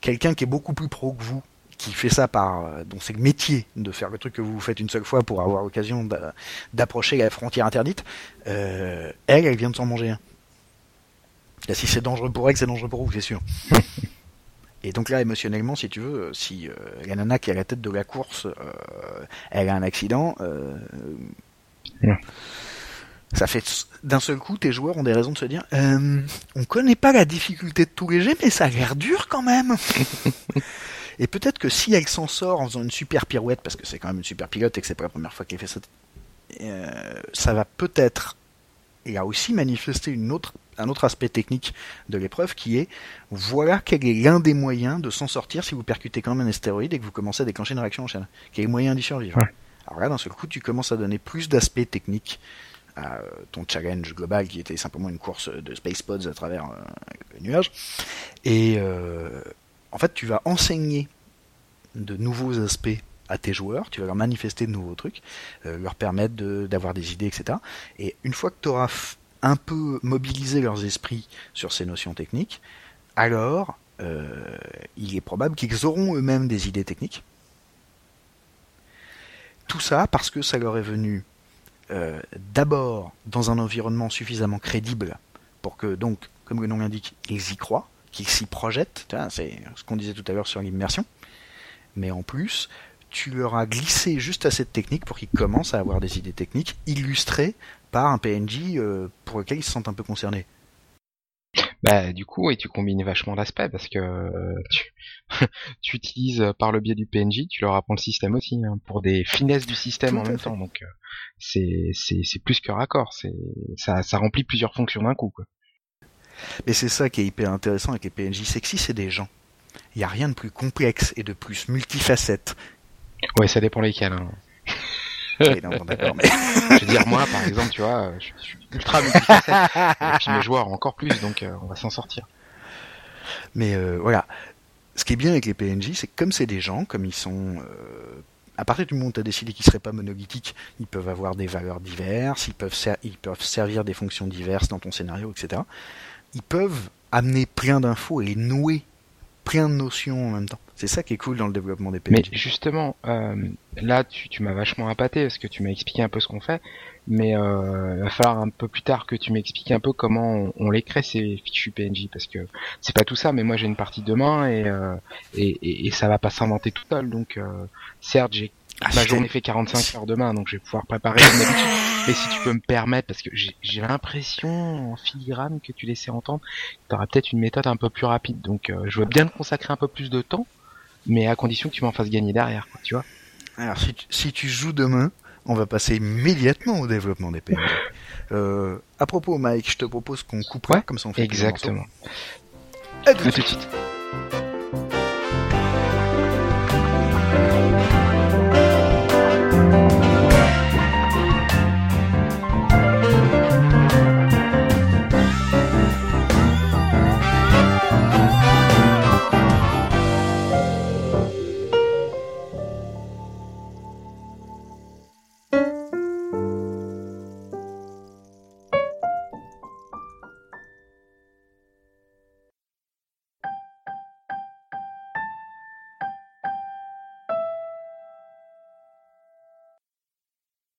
[SPEAKER 1] quelqu'un qui est beaucoup plus pro que vous, qui fait ça par, euh, donc c'est le métier de faire le truc que vous faites une seule fois pour avoir l'occasion d'approcher la frontière interdite. Euh, elle, elle vient de s'en manger un. si c'est dangereux pour elle, c'est dangereux pour vous, c'est sûr. Et donc là, émotionnellement, si tu veux, si la nana qui est à la tête de la course, elle a un accident, ça fait d'un seul coup, tes joueurs ont des raisons de se dire euh, on connaît pas la difficulté de tout léger, mais ça a l'air dur quand même. et peut-être que si elle s'en sort en faisant une super pirouette, parce que c'est quand même une super pilote et que c'est pas la première fois qu'elle fait ça, euh, ça va peut-être et a aussi manifesté une autre, un autre aspect technique de l'épreuve qui est voilà quel est l'un des moyens de s'en sortir si vous percutez quand même un astéroïde et que vous commencez à déclencher une réaction en chaîne. Quel est le moyen d'y survivre? Alors là, d'un seul coup, tu commences à donner plus d'aspects techniques à ton challenge global qui était simplement une course de space pods à travers euh, le nuage. Et euh, en fait, tu vas enseigner de nouveaux aspects à tes joueurs, tu vas leur manifester de nouveaux trucs, euh, leur permettre d'avoir des idées, etc. Et une fois que tu auras un peu mobilisé leurs esprits sur ces notions techniques, alors il est probable qu'ils auront eux-mêmes des idées techniques. Tout ça parce que ça leur est venu euh, d'abord dans un environnement suffisamment crédible pour que, donc, comme le nom l'indique, ils y croient, qu'ils s'y projettent. C'est ce qu'on disait tout à l'heure sur l'immersion. Mais en plus, tu leur as glissé juste assez de techniques pour qu'ils commencent à avoir des idées techniques illustrées par un PNJ euh, pour lequel ils se sentent un peu concernés.
[SPEAKER 2] Bah du coup, et tu combines vachement d'aspects parce que euh, tu, utilises euh, par le biais du PNJ, tu leur apprends le système aussi hein, pour des finesses du système en même temps. Donc euh, c'est c'est plus que raccord, c'est ça ça remplit plusieurs fonctions d'un coup. Quoi.
[SPEAKER 1] Mais c'est ça qui est hyper intéressant avec les PNJ, si c'est des gens, il n'y a rien de plus complexe et de plus multifacette.
[SPEAKER 2] Ouais, ça dépend lesquels. Hein.
[SPEAKER 1] Oui, non, bon, d'accord, mais...
[SPEAKER 2] Je veux dire, moi, par exemple, tu vois, je, je suis ultra multifacette. Et puis mes joueurs encore plus, donc euh, on va s'en sortir.
[SPEAKER 1] Mais euh, voilà. Ce qui est bien avec les PNJ, c'est que comme c'est des gens, comme ils sont... euh, à partir du moment où tu as décidé qu'ils seraient pas monolithiques, ils peuvent avoir des valeurs diverses, ils peuvent, ser- ils peuvent servir des fonctions diverses dans ton scénario, etc. Ils peuvent amener plein d'infos et nouer plein de notions en même temps. C'est ça qui est cool dans le développement des
[SPEAKER 2] Mais
[SPEAKER 1] PNJ.
[SPEAKER 2] justement, euh, là, tu, tu m'as vachement appâté parce que tu m'as expliqué un peu ce qu'on fait, mais euh, il va falloir un peu plus tard que tu m'expliques un peu comment on, on les crée ces fichus PNJ parce que c'est pas tout ça, mais moi j'ai une partie demain et, euh, et, et, et ça va pas s'inventer tout seul. Donc, euh, certes, j'ai
[SPEAKER 1] Ah,
[SPEAKER 2] ma journée fait 45 heures demain, donc je vais pouvoir préparer. Mais si tu peux me permettre, parce que j'ai j'ai l'impression en filigrane que tu laissais entendre, tu auras peut-être une méthode un peu plus rapide. Donc, euh, je veux bien te consacrer un peu plus de temps, mais à condition que tu m'en fasses gagner derrière, quoi, tu vois.
[SPEAKER 1] Alors, si tu, si tu joues demain, on va passer immédiatement au développement des PNJ. Euh, à propos, Mike, je te propose qu'on coupe
[SPEAKER 2] Ouais,
[SPEAKER 1] comme ça on fait
[SPEAKER 2] Exactement.
[SPEAKER 1] À tout de
[SPEAKER 2] À
[SPEAKER 1] suite.
[SPEAKER 2] tout de suite.